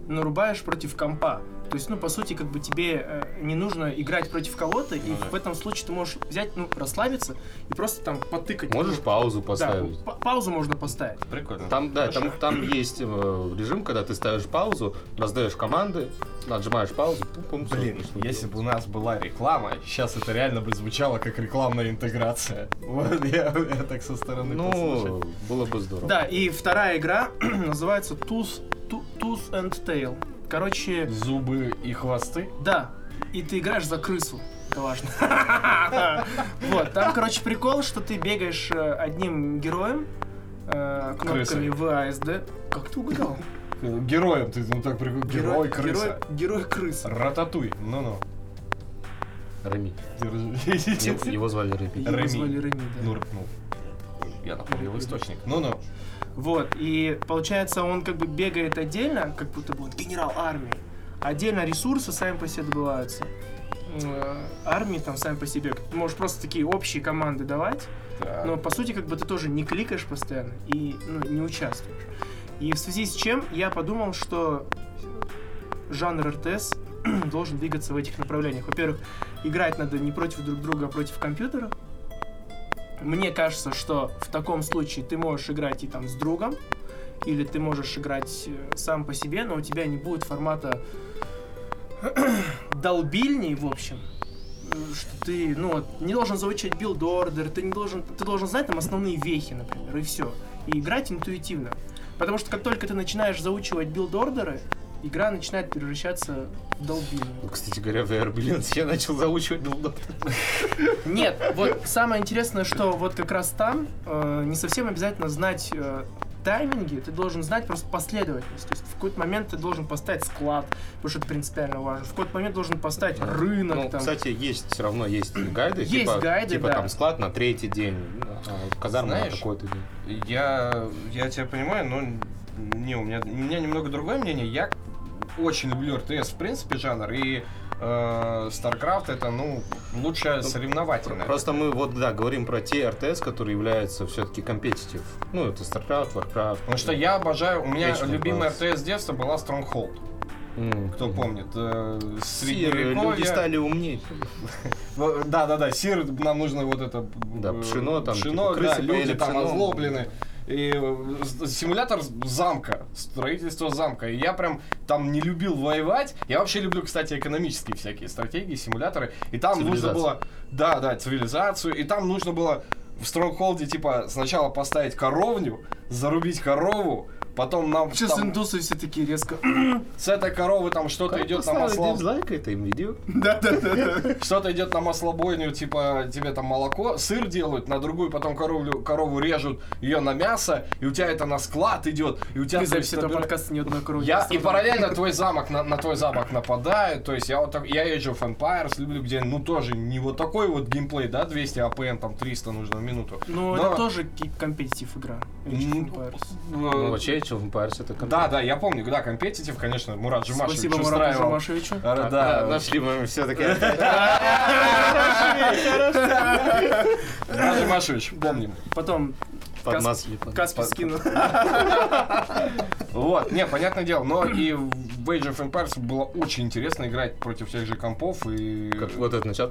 но рубаешь против компа. То есть, ну, по сути, как бы тебе э, не нужно играть против кого-то, и Ну да. в этом случае ты можешь взять, ну, расслабиться и просто там потыкать. Можешь паузу да, поставить. па- паузу можно поставить. Прикольно. Там, да, Хорошо. там, там есть э, режим, когда ты ставишь паузу, раздаешь команды, нажимаешь паузу, пум-пум, Блин, если бы у нас была реклама, сейчас это реально бы звучало как рекламная интеграция. Вот я, я так со стороны Ну, послушал. было бы здорово. Да, и вторая игра называется Tooth, Tooth and Tail. Короче, Зубы и хвосты. да, и ты играешь за крысу. Это важно. Вот, там, короче, прикол, что ты бегаешь э, одним героем, э, кнопками в АСД. Как ты угадал? Героем ты, ну так прикольно. Герой, крыса. Герой, крыса. Рататуй, ну-ну. Реми. Его, звали Реми. Его звали Реми, да. Ну, ну, я напомнил источник. Ну-ну. Вот, и получается, он как бы бегает отдельно, как будто бы он генерал армии. Отдельно ресурсы сами по себе добываются. Э, Армии там сами по себе. Ты можешь просто такие общие команды давать, Так. но по сути как бы ты тоже не кликаешь постоянно и ну, не участвуешь. И в связи с чем я подумал, что жанр РТС должен двигаться в этих направлениях. Во-первых, играть надо не против друг друга, а против компьютера. Мне кажется, что в таком случае ты можешь играть и там с другом, или ты можешь играть э, сам по себе, но у тебя не будет формата долбильней, в общем. Э, Что ты, ну, не должен заучить build order, ты не должен, ты должен знать там основные вехи, например, и все. И играть интуитивно. Потому что как только ты начинаешь заучивать build order ы, игра начинает превращаться в долбильню. Кстати говоря, в Are Billions я начал заучивать build order. Нет, вот самое интересное, что вот как раз там э, не совсем обязательно знать э, тайминги, ты должен знать просто последовательность. То есть в какой-то момент ты должен поставить склад, потому что это принципиально важно. В какой-то момент должен поставить рынок. Ну, там. кстати, есть все равно есть гайды. Есть типа, гайды, типа да. там склад на третий день, а, казарма Знаешь, на такой-то день. Я, я тебя понимаю, но не, у меня, у меня немного другое мнение. Я очень люблю РТС, в принципе, жанр, и э, StarCraft это, ну, лучшая соревновательная. Просто мы вот, да, говорим про те РТС, которые являются все-таки компетитив. Ну, это StarCraft, Warcraft. Потому что я обожаю, у меня любимая. РТС детства была Stronghold. Кто помнит? Э, Сир, люди стали умнее. Да, да, да, сир, нам нужно вот это... Да, пшено там, Пшено, типа, да, люди там озлоблены. И э, симулятор замка, строительство замка. И я прям там не любил воевать. Я вообще люблю, кстати, экономические всякие стратегии, симуляторы. И там нужно было... Да, да, цивилизацию. И там нужно было в Стронгхолде, типа, сначала поставить коровню, зарубить корову, потом нам Сейчас там индусы все такие резко. с этой коровы там что-то идет на масло... дизлайк этому видео. Да-да-да. Что-то идет на маслобойню, типа тебе там молоко, сыр делают, на другую потом коровлю, корову режут ее на мясо, и у тебя это на склад идет, и у тебя... Ты запись этого подкаста ни одной коровы. Я, и параллельно твой замок на, на твой замок нападает, то есть я вот так, я Age of Empires люблю, где, ну, тоже не вот такой вот геймплей, да, 200 АПМ, там, 300 нужно в минуту. Ну, Но- это тоже ки- компетитив игра. Age of Empires. Ну, э, вообще, Age of Empires это. Да, да, я помню, да, компетитив, конечно, Мурат Жумашевич Спасибо Мурату. Жумашевичу. А, Да, Да, нашли мы все-таки. Мурат Жумашевич, помним. Потом Под масле. под- Каспи скинул. Вот, не, понятное дело, но и в Age of Empires было очень интересно играть против тех же компов и... Как вот это начало.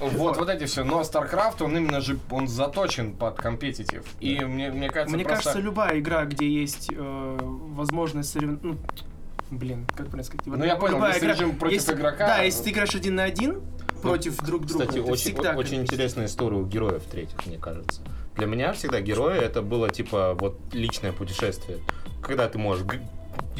Вот, вот эти все. Но StarCraft, он именно же, он заточен под компетитив. И мне, мне кажется, Мне кажется, любая игра, где есть э, возможность соревн... ну, блин, как правильно сказать? Ну, я понял, если режим против игрока- Да, если ты играешь один на один против друг друга, Кстати, это очень, всегда очень интересная история у героев третьих, мне кажется. Для меня всегда герои это было типа вот личное путешествие. Когда ты можешь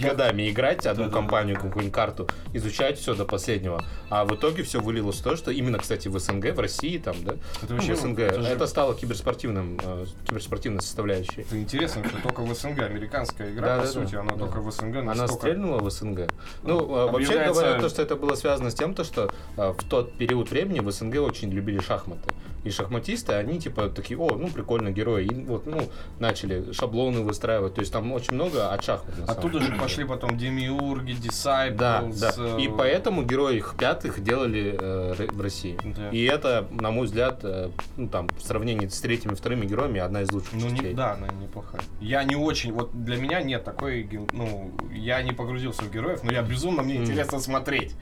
годами играть одну компанию, какую-нибудь карту, изучать все до последнего. А в итоге все вылилось в то, что именно, кстати, в СНГ, в России там, да, Это ну, вообще, в СНГ, это же- это стало киберспортивным, э, киберспортивной составляющей. Это интересно, что только в СНГ. Американская игра, Да, по да, сути, да, она да. только в СНГ Она настолько... стрельнула в СНГ. Ну, э, вообще Объявляется- говорят, то, что это было связано с тем, то, что э, в тот период времени в СНГ очень любили шахматы. И шахматисты, они типа такие, о, ну прикольно, герои. И вот, ну, начали шаблоны выстраивать. То есть там очень много от шахмат. на самом Оттуда же деле. пошли потом Демиурги, Disciples. Да, да. э, И поэтому герои их пятых делали э, в России. Да. И это, на мой взгляд, э, ну там, в сравнении с третьими, вторыми героями, одна из лучших Ну, не, частей. да, она неплохая. Я не очень, вот для меня нет такой, ну, я не погрузился в героев, но я безумно, мне Мгм. интересно смотреть.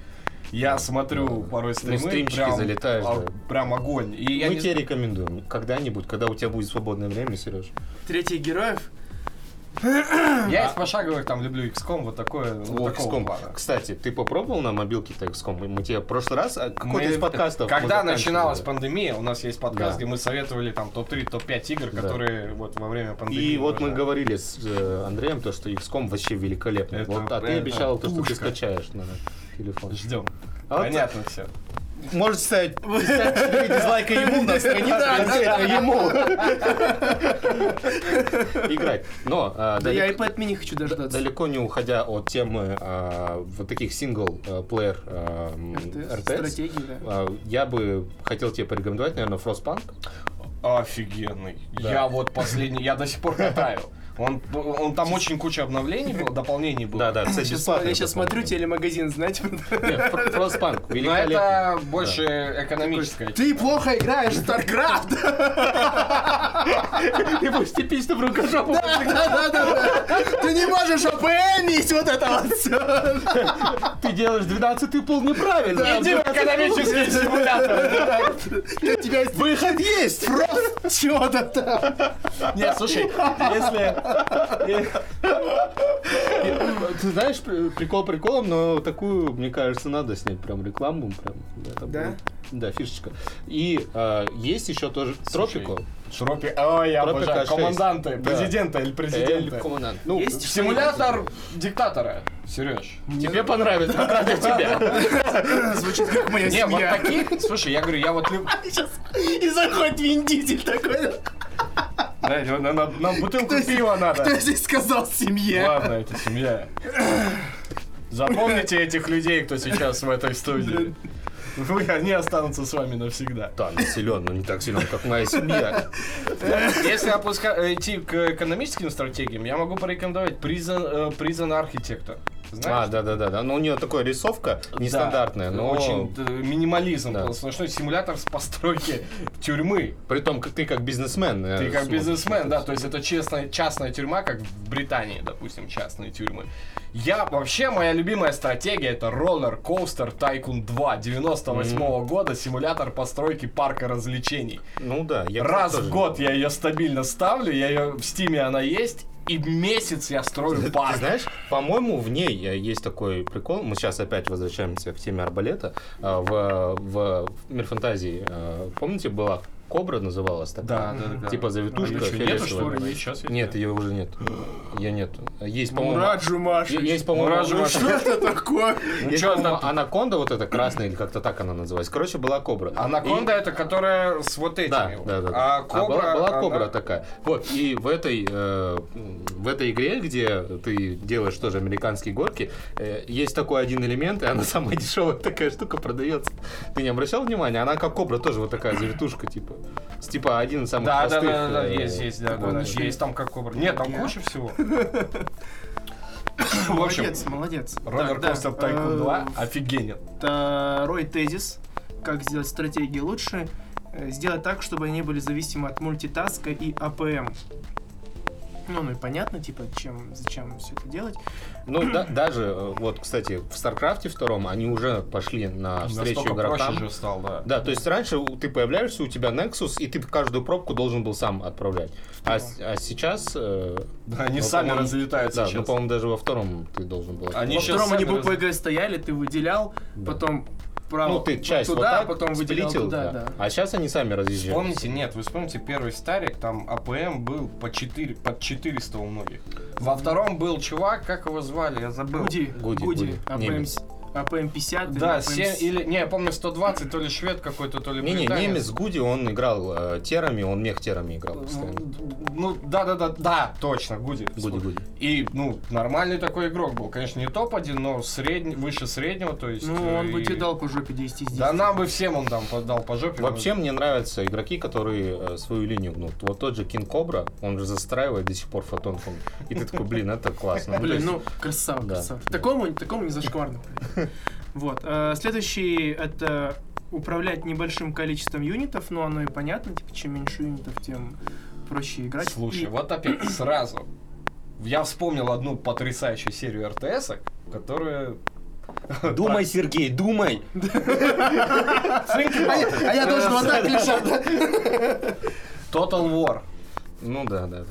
Я смотрю Да. порой стримы, стримчики прям, залетаешь, а, да. прям огонь. И я Мы не тебе рекомендуем когда-нибудь, когда у тебя будет свободное время, Сереж. Третьих героев. Я из пошаговых там люблю XCOM, вот такое, ну, такого XCOM. плана. Кстати, ты попробовал на мобилке-то XCOM? Мы тебе в прошлый раз, а, какой-то Мы- из подкастов Когда начиналась пандемия, у нас есть подкаст, Да. где мы советовали там топ-3, топ-5 игр, Да. которые вот во время пандемии. И вот мы говорили с э, Андреем, то, что XCOM вообще великолепный. Это- вот, а ты это обещал, то, что ты скачаешь на телефон. Ждем. А вот Понятно все. Можете ставить 54 дизлайка ему на странице, конкретно ему. Играть. Но а, Да я далеко- iPad mini хочу дождаться. далеко не уходя от темы а, вот таких сингл-плеер RTS, RTS, Стратегии, да. а, я бы хотел тебе порекомендовать, наверное, Frostpunk. Офигенный. Да. Я вот последний, я до сих пор катаю. Он, он там очень куча обновлений было, дополнений было. Да, да, кстати, я сейчас смотрю телемагазин, знаете. Нет, Фр- Frostpunk, Но это больше экономическая. Ты плохо играешь в StarCraft! Ты будешь типично в рукожопу. Да-да-да! Ты не можешь ОПМить вот это вот все! Ты делаешь 12-й пул неправильно. Иди в экономический симулятор. Выход есть! просто чего-то там! Нет, слушай, если... Ты знаешь, при- прикол приколом, но такую, мне кажется, надо снять прям рекламу. Прям, это Да? будет- Да, фишечка. И а, есть еще тоже Тропико. Тропи... Ой, я Тропика обожаю. 6. Команданты, Да. президента или Эль президента. Командант. Ну, Есть Симулятор диктатора. Сереж. тебе понравится, ради тебя. Звучит как моя Не, вот семья. таких, слушай, я говорю, я вот и заходит Вин Дизель такой. Да, на, на- на бутылку Кто здесь- пива надо. Кто здесь сказал семья? Ладно, это семья. Запомните этих людей, кто сейчас в этой студии. Вы, они останутся с вами навсегда. Да, он силен, но не так силен, как моя семья. Если опуска- идти к экономическим стратегиям, я могу порекомендовать Prison, э, Prison Architector. А, Знаешь? да, да, да, да. Но у нее такая рисовка нестандартная, Да, но Очень э, минимализм. Да. Сплошной симулятор с постройки тюрьмы. при том, как ты как бизнесмен. э, Ты как бизнесмен, да, то есть это честная, частная тюрьма, как в Британии, допустим, частные тюрьмы. Я, вообще, моя любимая стратегия это Roller Coaster Tycoon 2 98 года, симулятор постройки парка развлечений. Ну да. я, кстати, Раз тоже- в год я ее стабильно ставлю, я ее в стиме она есть, и месяц я строю Ты парк. знаешь, по-моему, в ней э, есть такой прикол. Мы сейчас опять возвращаемся к теме арбалета. А, В, в мир фантазии, э, помните, была Кобра называлась такая? Да, да, да. Типа завитушка. А что, нету, что фиолетовая. ли? Сейчас есть? Нет, ее уже нет. Ее нет. Есть, по-моему... Мураджу Маши. е- Есть, по-моему, Мураджу Маши. Что это такое? Ну по-моему, там? анаконда вот эта красная, или как-то так она называлась. Короче, была кобра. Анаконда это которая с вот этими. Да, да, да. А А кобра. была, была она- кобра такая. Вот, и в этой, э, в этой игре, где ты делаешь тоже американские горки, э, есть такой один элемент, и она самая дешевая такая штука продается. Ты не обращал внимания? Она как кобра тоже вот такая завитушка, типа. С типа один из самых Да, да, простых. да, да, да, э, есть, есть, да, да, да, есть там как кобра. Нет, там куча всего. В общем, Молодец, молодец. Coaster да, Tycoon э, 2 офигенен. Второй тезис. Как сделать стратегии лучше. э, сделать так, чтобы они были зависимы от мультитаска и АПМ. Ну, ну и понятно, типа, чем, зачем все это делать. Ну, да- даже, э, вот, кстати, в Старкрафте втором они уже пошли на встречу Настолько игрокам. проще же стал, да. Да, то есть раньше ты появляешься, у тебя Nexus, и ты каждую пробку должен был сам отправлять. А, а сейчас... э, Да, они ну, сами разлетаются Да, ну, сейчас. по-моему, даже во втором ты должен был. Они Во втором они бы раз- ПГ стояли, ты выделял, Да. потом право Ну, ты часть туда, вот так потом выделял туда, да. да. А сейчас они сами разъезжают. Вспомните, нет, вы вспомните первый старик, там АПМ был по 4, под 400 у многих. Во втором был чувак, как его звали, я забыл. Гуди, Гуди, Гуди, Гуди, АПМ, немец. АПМ 50 или Да, АПМ 7 или, не, я помню 120, то ли швед какой-то, то ли Не-не, британец. немец Гуди, он играл э, терами, он мех терами играл постоянно. Ну, да-да-да, да, точно, Гуди. Гуди, Гуди. И, ну, нормальный такой игрок был. Конечно, не топ-1, но средний, выше среднего, то есть... Ну, он э, бы и- тебе дал по жопе 10 из 10. Да нам бы всем он там подал по жопе. Вообще мне нравятся игроки, которые э, свою линию гнут. Вот тот же Кинг Кобра, он же застраивает до сих пор фотон. И ты такой, блин, это классно. Блин, ну, красава, Да. красава. Такому, такому не зашкварно. Вот. э, Следующий это управлять небольшим количеством юнитов, но оно и понятно, типа, чем меньше юнитов, тем проще играть. Слушай, И- вот опять сразу. Я вспомнил одну потрясающую серию РТС, которую... Думай, Сергей, думай! А я, должен вот так лежать? Total War. Ну да, да.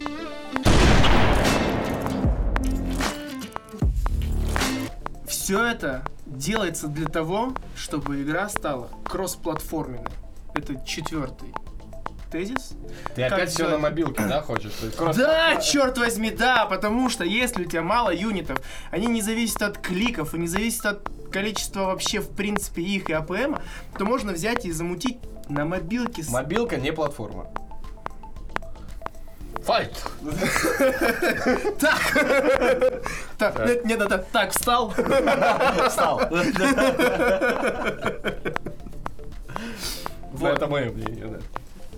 Все это делается для того, чтобы игра стала кроссплатформенной. Это четвертый тезис. Ты Как опять все на мобилке, да, хочешь? Кросс- Да, черт возьми, да, потому что если у тебя мало юнитов, они не зависят от кликов и не зависят от количества вообще, в принципе, их и АПМ, то можно взять и замутить на мобилке. Мобилка не платформа. Fight! Так! Так, нет, нет, это так, встал. Встал. Вот. Это мое мнение, да.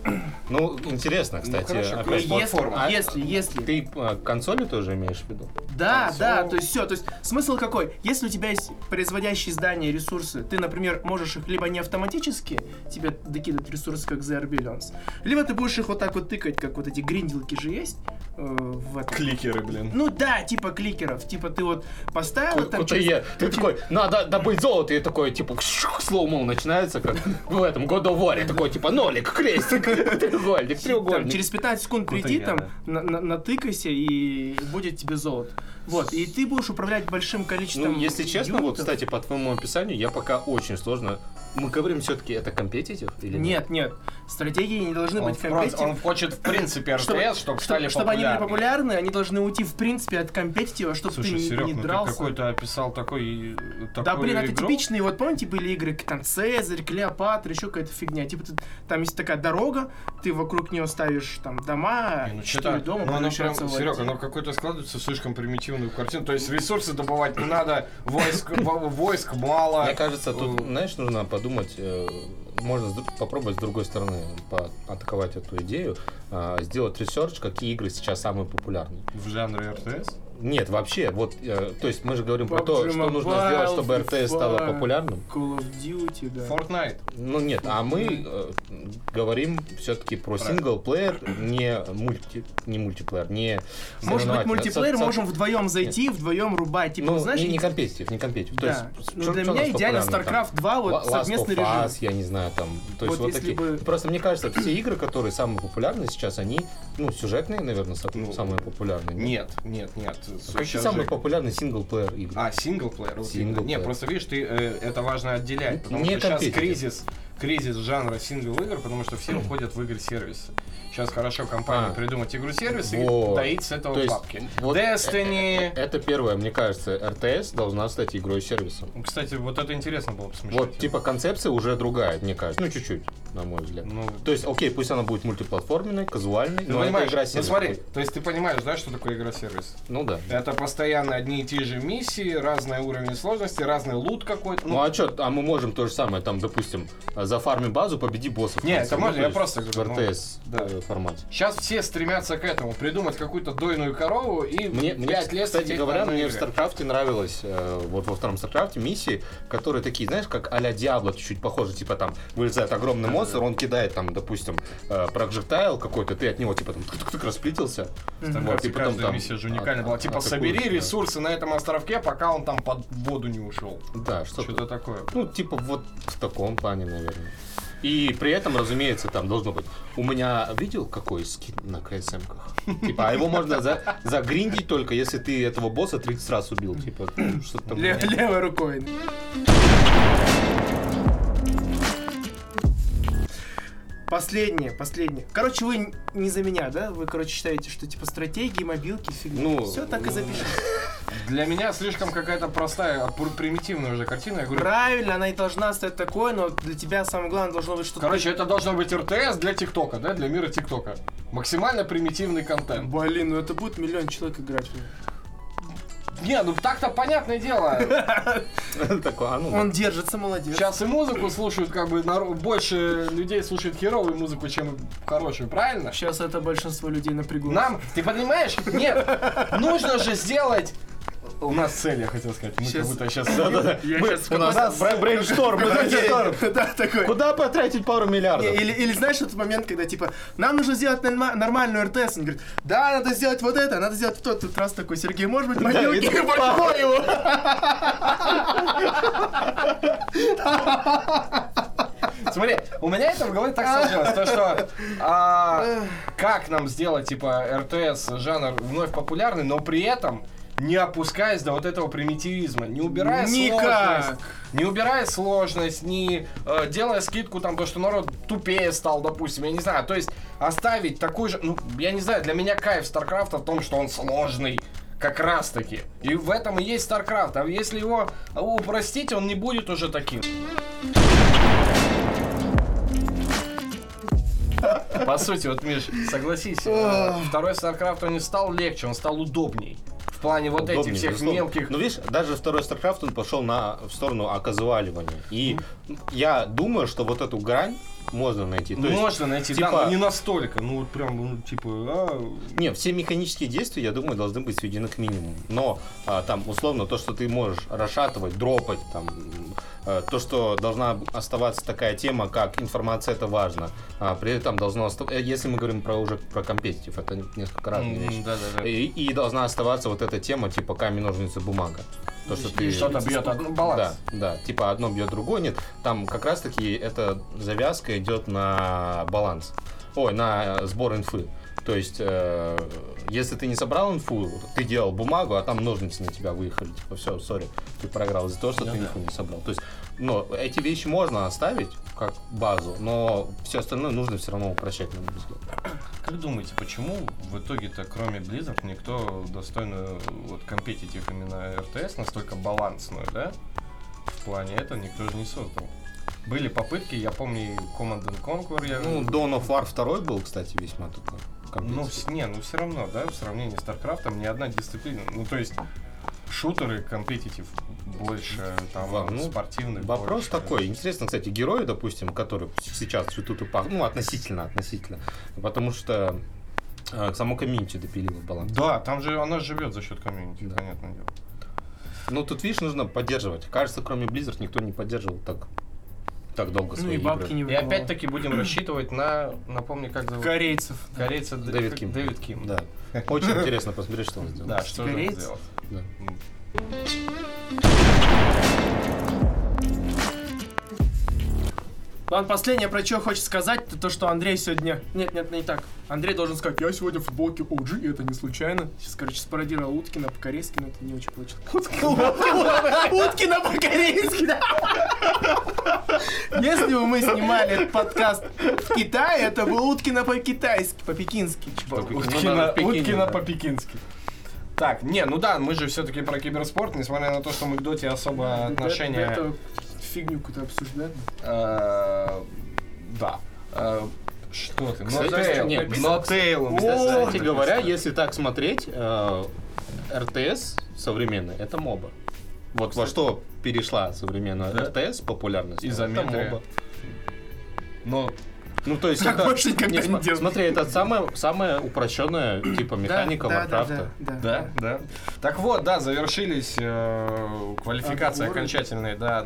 Ну, интересно, кстати. хорошо, опять же. платформа. А Если, если... Ты э, консоли тоже имеешь в виду? Да, Консоль. да, то есть все, то есть смысл какой? Если у тебя есть производящие здания ресурсы, ты, например, можешь их либо не автоматически тебе докидывать ресурсы, как The Billions, либо ты будешь их вот так вот тыкать, как вот эти гринделки же есть э, в этом. Кликеры, блин. Ну да, типа кликеров, типа ты вот поставил там Куда я? Ты такой, надо добыть золото, и такой, типа, slow-mo начинается, как в этом God of War, такой, типа, нолик, крестик, треугольник, треугольник. через 15 секунд приди там, натыкайся и будет тебе золото. Вот, и ты будешь управлять большим количеством Ну, если честно, вот, юнитов. кстати, по твоему описанию, я пока очень сложно. Мы говорим все-таки, это competitive или нет? Нет, нет, стратегии не должны Он, быть компетитив. он хочет, в принципе, РТС, чтобы, чтобы, стали чтобы они были популярны. популярны, они должны уйти в принципе от компетитива, чтобы Слушай, ты не, Серег, не ну ты дрался. какой-то описал такой, такой Да, блин, это игру. типичные, вот помните, были игры, как там Цезарь, Клеопатра, еще какая-то фигня. Типа ты- там есть такая дорога, ты вокруг нее ставишь там дома, Не, ну четыре дома, ну, оно прям, один. оно какой-то складывается слишком примитивную картину. То есть ресурсы добывать не надо, войск, во- войск мало. Мне кажется, тут, Э, знаешь, нужно подумать, э, можно попробовать с другой стороны атаковать эту идею, а, сделать research, какие игры сейчас самые популярные. В жанре РТС? Нет, вообще, вот, э, то есть мы же говорим про то, PUBG что нужно сделать, чтобы РТС стало популярным. Call of Duty, да. Fortnite. Ну нет, а мы э, говорим все-таки про single-player, не мульти, не мультиплеер, не Может быть, соревновательный. мультиплеер Со- со- можем вдвоем зайти, вдвоем рубать. Типа, Ну, знаешь, не, не competitive, не competitive. То Да. есть, Ну, чё- для чё у меня идеально StarCraft 2, вот Last совместный of режим. Us, я не знаю, там, то есть Вот вот, такие. бы- Просто мне кажется, все игры, которые самые популярные сейчас, они, ну, сюжетные, наверное, Ну, самые популярные. Нет, нет, нет. Какие Сейчас самые же- популярные синглплеер игры? А, синглплеер? вот. Синглплеер. Не, просто видишь, ты э, это важно отделять, потому Не что сейчас кризис, кризис жанра сингл игр, потому что все уходят в игры сервисы. Сейчас хорошо компания А. придумать игру сервис и Вот. доить с этого То есть, бабки. вот Destiny. э- э- Это первое, мне кажется, РТС должна стать игрой сервисом. Ну, Кстати, вот это интересно было посмотреть. Вот, типа, концепция уже другая, мне кажется. Ну, чуть-чуть, на мой взгляд. Ну, То есть, окей, пусть она будет мультиплатформенной, казуальной, ты но понимаешь, это игра ну сервис. смотри, то есть ты понимаешь, да, что такое игра сервис? Ну да. Это постоянно одни и те же миссии, разные уровни сложности, разный лут какой-то. Ну, а что, а мы можем то же самое, там, допустим, зафарми базу, победи боссов. Не, в конце. это можно, я просто говорю, В ну, РТС да. э, формате. Сейчас все стремятся к этому, придумать какую-то дойную корову и Мне, мне, пять лет кстати говоря, мне в игре. Старкрафте нравилось, э, вот во втором Старкрафте, миссии, которые такие, знаешь, как а-ля Диабло чуть-чуть похожи, типа там вылезает огромный монстр, монстр, он кидает там, допустим, э, прожектайл какой-то, ты от него типа там тык-тык-тык расплитился. Вот, и потом там миссия же уникальна а- была. Типа, собери ресурсы на этом островке, пока он там под воду не ушел. Да, что-то. Такое. Ну, типа вот в таком плане, наверное. И при этом, разумеется, там должно быть. У меня видел какой скин на КСМ-ках? Типа, а его можно за, загриндить только, если ты этого босса 30 раз убил. Типа, что-то такое. Ле- левой рукой. Последнее, последнее. Короче, вы не за меня, да? Вы, короче, считаете, что типа стратегии, мобилки, фигня. Ну, Все, так и запишем. Для меня слишком какая-то простая, а, пр- примитивная уже картина. Я говорю, Правильно, она и должна стать такой, но для тебя самое главное должно быть что-то... короче, это должно быть РТС для ТикТока, да, для мира ТикТока. Максимально примитивный контент. Блин, ну это будет миллион человек играть. Не, ну так-то понятное дело. Такое, а ну, Он держится, молодец. Сейчас и музыку слушают, как бы больше людей слушают херовую музыку, чем хорошую, правильно? Сейчас это большинство людей напрягло. Нам, ты понимаешь? Нет, нужно же сделать. У нас цель, я хотел сказать. Мы Щас. как будто сейчас. Я щас у нас brainstorm. мы Да, такой. Куда потратить пару миллиардов? Или, или знаешь этот момент, когда типа нам нужно сделать норма- нормальную РТС, он говорит, да, надо сделать вот это, надо сделать то, тут раз такой, Сергей, может быть, мобилки, и тут Башкой его. Смотри, у меня это в голове так сложилось, то что а, как нам сделать типа РТС жанр вновь популярный, но при этом не опускаясь до вот этого примитивизма, не убирая Никак. сложность, не убирая сложность, не э, делая скидку там то, что народ тупее стал, допустим, я не знаю, то есть оставить такой же, ну я не знаю, для меня кайф Старкрафта в том, что он сложный. Как раз таки. И в этом и есть StarCraft. А если его упростить, он не будет уже таким. По сути, вот, Миш, согласись, э, второй StarCraft он не стал легче, он стал удобней. Плане вот этих Удобнее, всех безусловно. мелких... Ну, видишь, даже второй StarCraft, он пошел на, в сторону оказуаливания. И я думаю, что вот эту грань можно найти. То есть, Можно найти, да, типа- но не настолько. Ну, вот прям, ну, типа, а, Не, все механические действия, я думаю, должны быть сведены к минимуму. Но а, там, условно, то, что ты можешь расшатывать, дропать, там, то, что должна оставаться такая тема, как информация, это важно. А, при этом должно оставаться, если мы говорим про уже про компетитив, это несколько разные м, вещи. да-да-да. И, и должна оставаться вот эта тема, типа камень, ножницы, бумага. То, что ты... Что-то бьет одну баланс. Да, да, типа одно бьет другое, нет. Там как раз таки эта завязка идет на баланс. Ой, на э, сбор инфы. То есть, э, если ты не собрал инфу, ты делал бумагу, а там ножницы на тебя выехали. Типа, все, сори, ты проиграл из-за того, что Ну ты инфу не собрал. То есть, но эти вещи можно оставить как базу, но все остальное нужно все равно упрощать, на мой взгляд. Как думаете, почему в итоге-то, кроме Blizzard, никто достойную вот компетитив именно РТС настолько балансную, да? В плане этого никто же не создал. Были попытки, я помню, Command and Conquer, я... Ну, Dawn of War 2 был, кстати, весьма такой. Ну, с- не, ну все равно, да, в сравнении с StarCraft ни одна дисциплина. Ну, то есть, шутеры, компетитив больше, там, Ва- ну, спортивных Вопрос больше. такой. Интересно, кстати, герои, допустим, которые сейчас цветут и пахнут, ну, относительно, относительно. Потому что э, само комьюнити допилило баланс. Да, там же она живет за счет комьюнити, Да. понятное дело. Ну, тут, видишь, нужно поддерживать. Кажется, кроме Blizzard никто не поддерживал так, так долго Ну свои и бабки игры. не И опять-таки будем рассчитывать на, напомни, как зовут? Корейцев. Корейца Д- Дэвид Ким. Дэвид Ким. Да. Очень интересно посмотреть, что он сделал. Да, что же он сделал. Да. Ладно, последнее, про что хочется сказать, это то, что Андрей сегодня... Нет, нет, не так. Андрей должен сказать, я сегодня в футболке OG, и это не случайно. Сейчас, короче, спародировал Уткина по-корейски, но это не очень получилось. Уткина по-корейски. Если бы мы снимали этот подкаст в Китае, это был Уткина по-китайски, по-пекински. Уткина, по-пекински. Так, не, ну да, мы же все-таки про киберспорт, несмотря на то, что мы к доте особо отношения... Фигню какую-то обсуждаем. э, Да. Э, Что ты? Кстати, Нотейл. нет, Нотейл. Кстати говоря, если так смотреть, э, РТС современный — это моба. Вот во что перешла современная. РТС популярность? Это Изометрия. моба. Но Ну, то есть Так это... больше никогда не, не делай. Смотри, это самая, самая упрощенная типа механика да, да, да, Варкрафта. да, Да, да. Так вот, да, завершились э, квалификации Отборы. окончательные, да,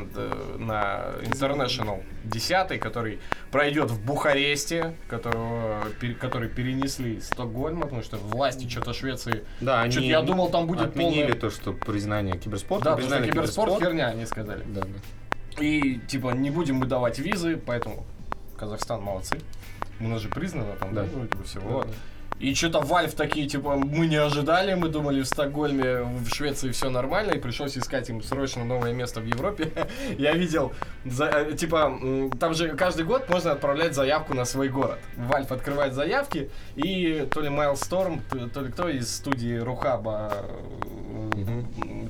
на International 10, который пройдет в Бухаресте, которого, пер- который перенесли из Стокгольма, потому что власти что-то Швеции... Да, они я думал, там будет отменили полное- то, что признание киберспорта. Да, что признали киберспорт херня, они сказали. Да, да. И, типа, не будем мы давать визы, поэтому Казахстан молодцы. У нас же признано там, да, Да. бы всего. Вот. И что-то Valve такие, типа, мы не ожидали, мы думали в Стокгольме, в Швеции все нормально, и пришлось искать им срочно новое место в Европе. Я видел, за- э, типа, там же каждый год можно отправлять заявку на свой город. Valve открывает заявки, и то ли Майлсторм, т- то ли кто из студии Рухаба э,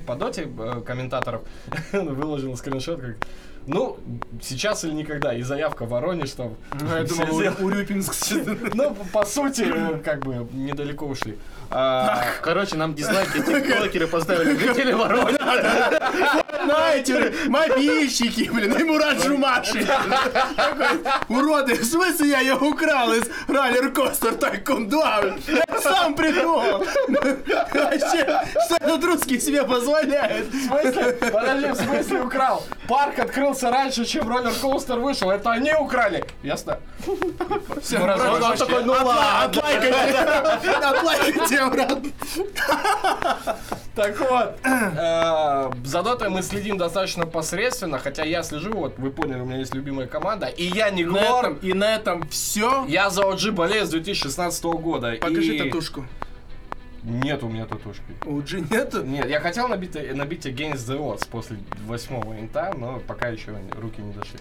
по доте э, комментаторов выложил скриншот, как ну, сейчас или никогда, и заявка в Воронеж там. Ну, я думал, у- Урюпинск. Ну, по сути, э, как бы недалеко ушли. А, Короче, нам дизлайки тиктокеры поставили жители Воронежа. Знаете, мобильщики, блин, и Мурат Жумаши. Такой, Уроды, в смысле я ее украл из раллер-костер Тайкун 2? блин? Я сам придумал. Вообще, что этот русский себе позволяет? в смысле? Подожди, в смысле украл? Парк открылся раньше, чем роллер-коустер вышел. Это они украли. Ясно? Все, брат, он такой, ну ладно. Отлайкайте, отлайкайте, брат. Так вот, э, за дотой мы следим достаточно посредственно, хотя я слежу, вот вы поняли, у меня есть любимая команда, и я не Глор, И на этом все. я за OG болею с 2016 года. Покажи татушку. Нет у меня татушки. У Джи нету? Нет, я хотел набить, набить Against the Odds после восьмого инта, но пока еще руки не дошли.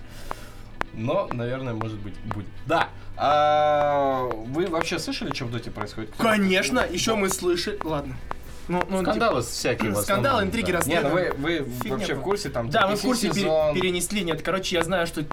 Но, наверное, может быть, будет. Да. А, вы вообще слышали, что в Доте происходит? Конечно, еще мы слышали. Ладно. Ну, ну, Скандалы всякие типа, скандалы, основном, интриги, да. рас- Не, ну вы, вы Фигня вообще в курсе там? Да, мы в курсе пере- сезон? перенесли. Нет, короче, я знаю, что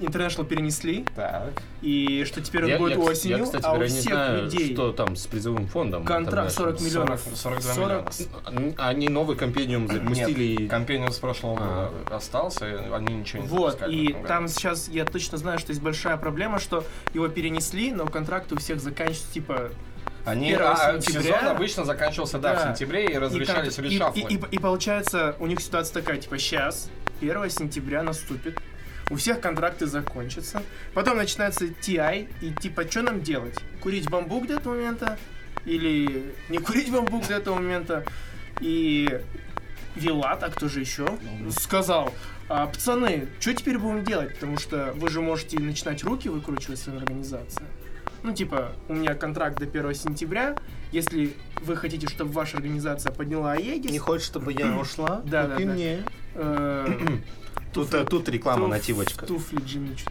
International перенесли, Так. и что теперь он Я, будет я, осенью, я, кстати а у всех знаю, людей что там с призовым фондом. контракт 40 International. миллионов. 40 42 миллиона. Н- Они новый компениум запустили. Нет, и- компениум с прошлого А. года остался, они ничего не Вот, в и там сейчас я точно знаю, что есть большая проблема, что его перенесли, но контракт у всех заканчивается, типа, Они, 1 а, сентября. сезон обычно заканчивался, да, в Да. сентябре, и разрешались и, кон- и- решафлы. и, и- и получается, у них ситуация такая, типа, сейчас, 1 сентября наступит, у всех контракты закончатся, потом начинается TI, и типа, что нам делать? Курить бамбук до этого момента? Или не курить бамбук до этого момента? И Вилат, а кто же еще, сказал, а, пацаны, что теперь будем делать? Потому что вы же можете начинать руки выкручивать своей организации. Ну, типа, у меня контракт до 1 сентября. Если вы хотите, чтобы ваша организация подняла Аегис, Не хочешь, чтобы я ушла? Да, Купи да, да. мне. Тут, э, тут реклама туф- нативочка. Туфли Джимми Чу.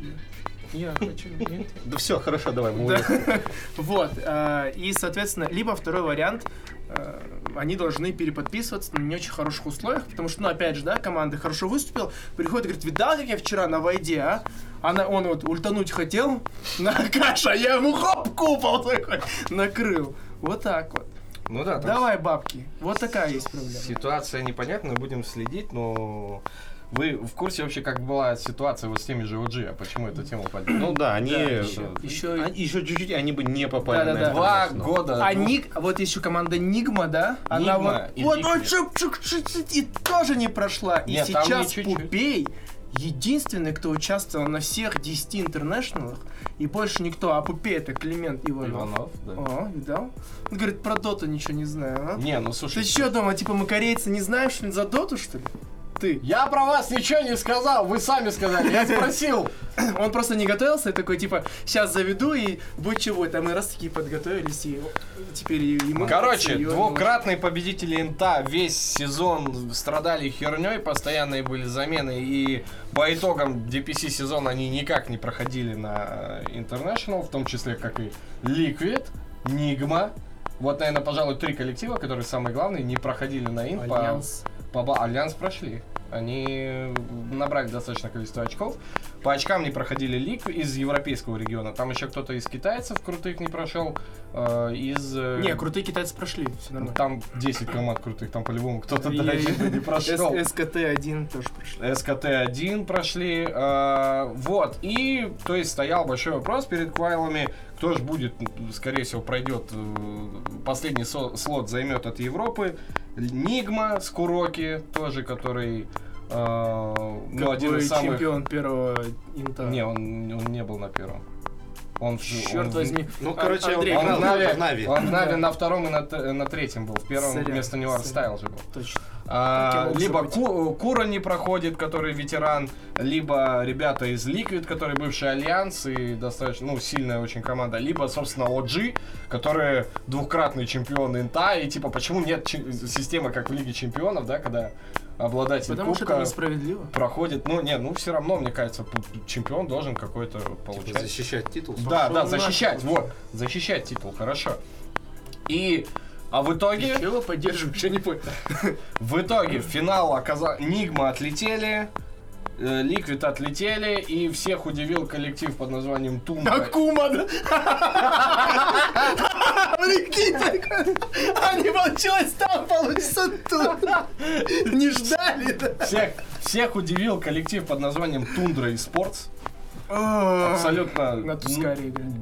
Я хочу. Нет? Да все, хорошо, давай. мы. Вот. э, И, соответственно, либо второй вариант, э, они должны переподписываться на не очень хороших условиях, потому что, ну, опять же, да, команда хорошо выступила, приходит и говорит, видал, как я вчера на войде, а? Она, он вот ультануть хотел, на каша, я ему хоп, купол такой накрыл. Вот так вот. Ну да, Давай, бабки. Вот такая есть проблема. Ситуация непонятная, будем следить, но вы в курсе вообще, как была ситуация вот с теми же OG, а почему эту тему подняли? Ну да, они... Да, э, еще- еще- они- еще чуть-чуть, они бы не попали на Да-да-да. это. Два но- года. А двух- Ник, вот еще команда Нигма, да? Она Нигма вот, и вот, вот, чук, чук, чук, чук, и тоже не прошла. И Нет, сейчас. Пупей единственный, кто участвовал на всех 10 интернешналах, и больше никто, а Пупей это Климент Иванов. Иванов, да. О, видал? Он говорит, про доту ничего не знаю, а? Не, ну слушай. Ты что думал, типа мы корейцы не знаем, что ли, за доту, что ли? Ты. Я про вас ничего не сказал, вы сами сказали, я спросил. Он просто не готовился и такой, типа, сейчас заведу и будь чего. Там мы раз такие подготовились, и теперь и ему... Короче, двукратные победители Инта весь сезон страдали херней, постоянные были замены, и по итогам DPC сезона они никак не проходили на э, International, в том числе как и Liquid, Nigma. Вот, наверное, пожалуй, три коллектива, которые самые главные, не проходили на Инт. по- Альянс. По, ба- Альянс прошли. Они набрали достаточное количество очков. По очкам не проходили Liquid из европейского региона. Там еще кто-то из китайцев крутых не прошел. э, из... э, Не, крутые китайцы прошли, все нормально. Там 10 команд крутых, там по-любому кто-то даже не прошел. С- СКТ-1 тоже прошли. СКТ-1 прошли. э, вот. И, то есть, стоял большой вопрос перед квалами, кто же будет, скорее всего, пройдет э, последний со- слот займет от Европы. Нигма с Куроки, тоже, который э, ну, один Какой из самых... чемпион первого инта. Не, он, он не был на первом. Он, в- Черт он возьми. Ну, А- короче, он Андрей, Он он в Нави Да. на втором и на, т- на третьем был. В первом Сорян, вместо него сорян. Арстайл же был. Точно. А, Как я мог либо? Ку- Кура не проходит, который ветеран, либо ребята из Liquid, которые бывший Альянс и достаточно, ну, сильная очень команда, либо, собственно, OG, которые двукратные чемпионы Инта, и типа, почему нет чи- системы, как в Лиге Чемпионов, да, когда обладатель Потому что кубка это несправедливо. проходит, ну, не, ну, все равно, мне кажется, чемпион должен какой-то получать. Защищать титул. Да, да, Пошёл защищать, вот, защищать титул, хорошо. И, а в итоге... Чего поддерживаешь? Я не понял. В итоге финал оказалось... Нигма отлетели, э, Ликвид отлетели, и всех удивил коллектив под названием Тумба. Акума, да? Прикинь. А не получилось там, получится тут. Не ждали, да? Всех, всех удивил коллектив под названием Тундра и Спортс. Абсолютно.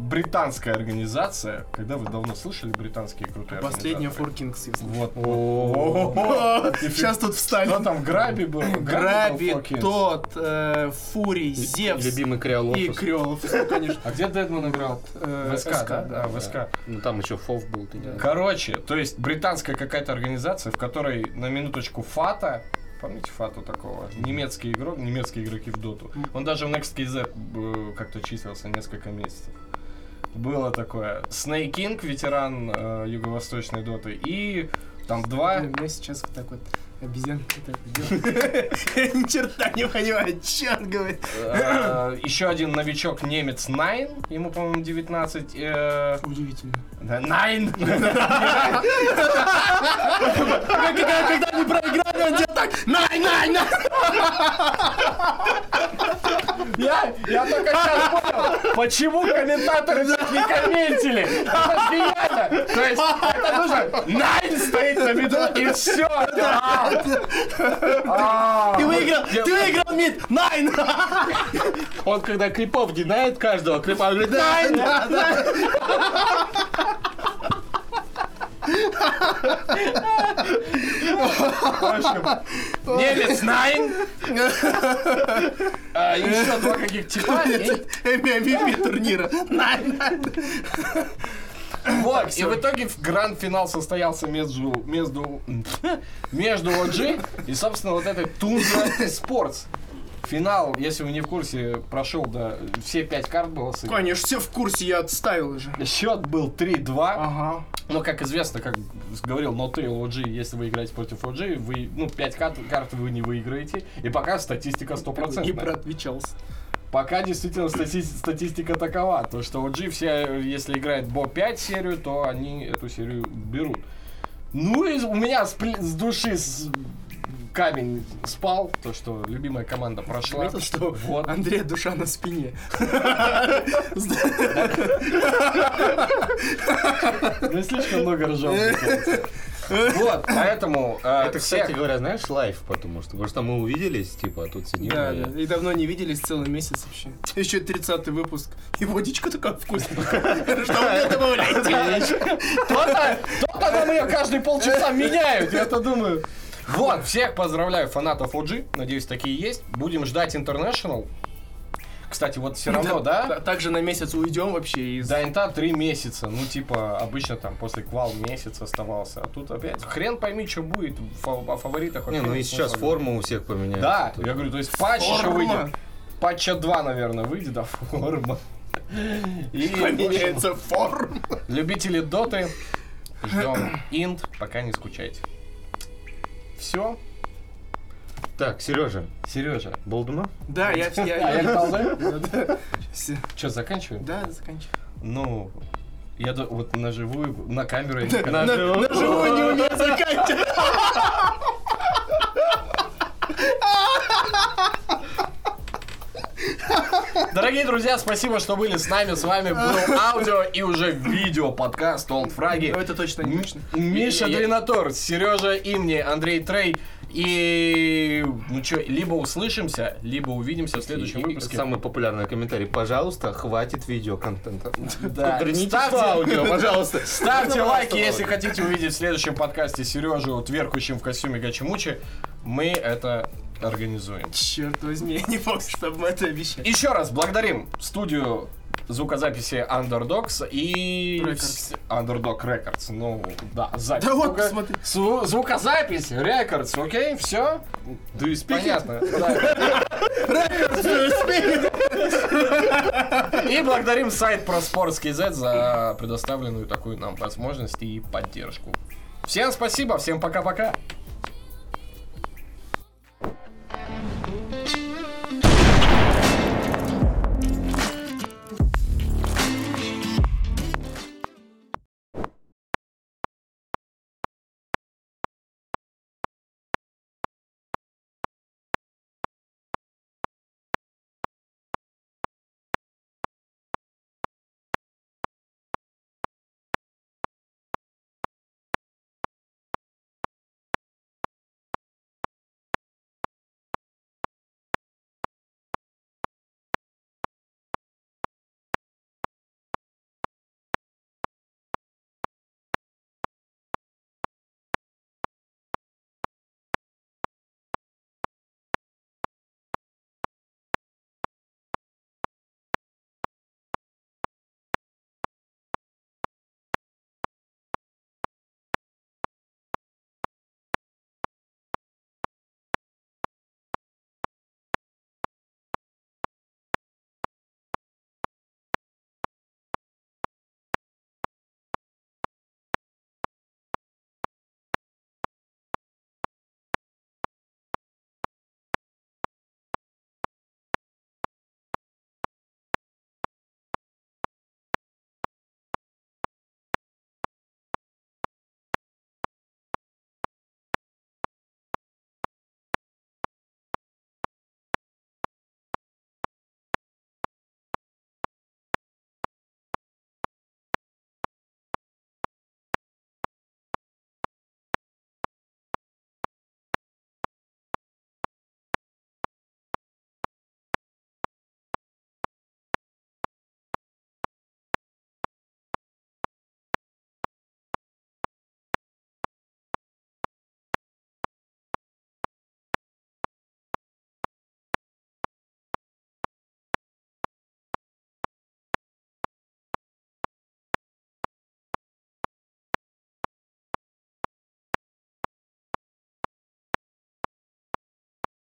Британская организация. Когда вы давно слышали британские крутые Последняя организаторы? Four Kings, если. Вот. Сейчас тут встали. Кто там, Граби был? Граби, тот, э, Фурий, Зевс Любимый и Криолофус. Крёлов. Ну, конечно. А где Дедман играл? Э, В СК, да? А, в СК. Ну там еще Фов был. Короче, то есть британская какая-то организация, в которой на минуточку Фата, помните Фату такого, немецкий игрок, немецкие игроки в Доту, он даже в Next KZ э, как-то числился несколько месяцев. Было такое. Snake King, ветеран э, юго-восточной доты, и там два... У меня сейчас вот так вот обезьянка так делает. Ни черта не понимаю, что он говорит. э, еще один новичок немец Найн, ему, по-моему, 19. э, Удивительно. Найн! Когда, когда они проиграли, он делал так, най, най, най. Я, я только сейчас понял, почему комментаторы не комментили. Это гениально. То есть, это нужно, Найн стоит на виду, и все. Ты выиграл, ты выиграл мид, найн. Он когда клипов динает каждого, клипа говорит, Найн, найн. Немец Найн. А, Еще два каких типа. MVP турнира. Найн, найн. Вот, и в итоге гранд-финал состоялся между, между, между OG и, собственно, вот этой Тундра Sports. Финал, если вы не в курсе, прошел, да, все пять карт было сыграно. Конечно, все в курсе, я отставил уже. Счет был 3-2. Ага. Но, как известно, как говорил Notail OG, если вы играете против OG, вы, ну, 5 карт, карт вы не выиграете. И пока статистика 100%. И проотвечался. Пока действительно стати- статистика такова, то что OG все, если играет Бо 5 серию, то они эту серию берут. Ну и у меня с, с души с- камень спал, то что любимая команда прошла. Заметил, что Вот. Андрея душа на спине. Ну, слишком много ржал. Вот, поэтому э, Это, кстати говоря, знаешь, лайф, потому что, потому что мы увиделись, типа, а тут сидим. Да, и- да. И давно не виделись целый месяц вообще. Еще 30 выпуск. И водичка такая вкусная. Что вы мне добавляете? Кто-то, кто-то нам ее каждые полчаса меняют, я-то думаю. Вот, всех поздравляю, фанатов OG. Надеюсь, такие есть. Будем ждать International. Кстати, вот все равно, да? Та- Также на месяц уйдем вообще из... До инта три месяца. Ну, типа, обычно там после квал месяц оставался. А тут опять хрен пойми, что будет. О фаворитах Не, ну и сейчас форма у всех поменяется. Да, Тут- я говорю, то есть патч еще Форма. выйдет. Патча 2, наверное, выйдет, а форма. И, Поменяется форм. Любители доты, ждем инт, пока не скучайте. Все, Так, Сережа, Сережа. Болдуна? Да, я... А я- я. Всё. Что, заканчиваем? Да, заканчивай. Ну, я вот на живую, на камеру на живую не умею заканчивать. Дорогие друзья, спасибо, что были с нами. С вами был аудио и уже видео подкаст Олд Фраги. Ну, это точно не точно. Миша Дринатор, Сережа Имни, Андрей Трей. И ну что, либо услышимся, либо увидимся в следующем И- выпуске. Самый популярный комментарий. Пожалуйста, хватит видеоконтента. Да. Ставьте- аудио, пожалуйста. Ставьте лайки, если хотите увидеть в следующем подкасте Сережу тверкающим в костюме Гачимучи. Мы это организуем. Черт возьми, я не помню, чтобы мы это обещали. Еще раз благодарим студию звукозаписи Underdogs и Records. Underdog Records. Ну, да, запись. Да вот, Звука- посмотри. Зву- звукозапись, Records, окей, все? Speak it? Понятно. да. И благодарим сайт про Sports.kz за предоставленную такую нам возможность и поддержку. Всем спасибо, всем пока-пока.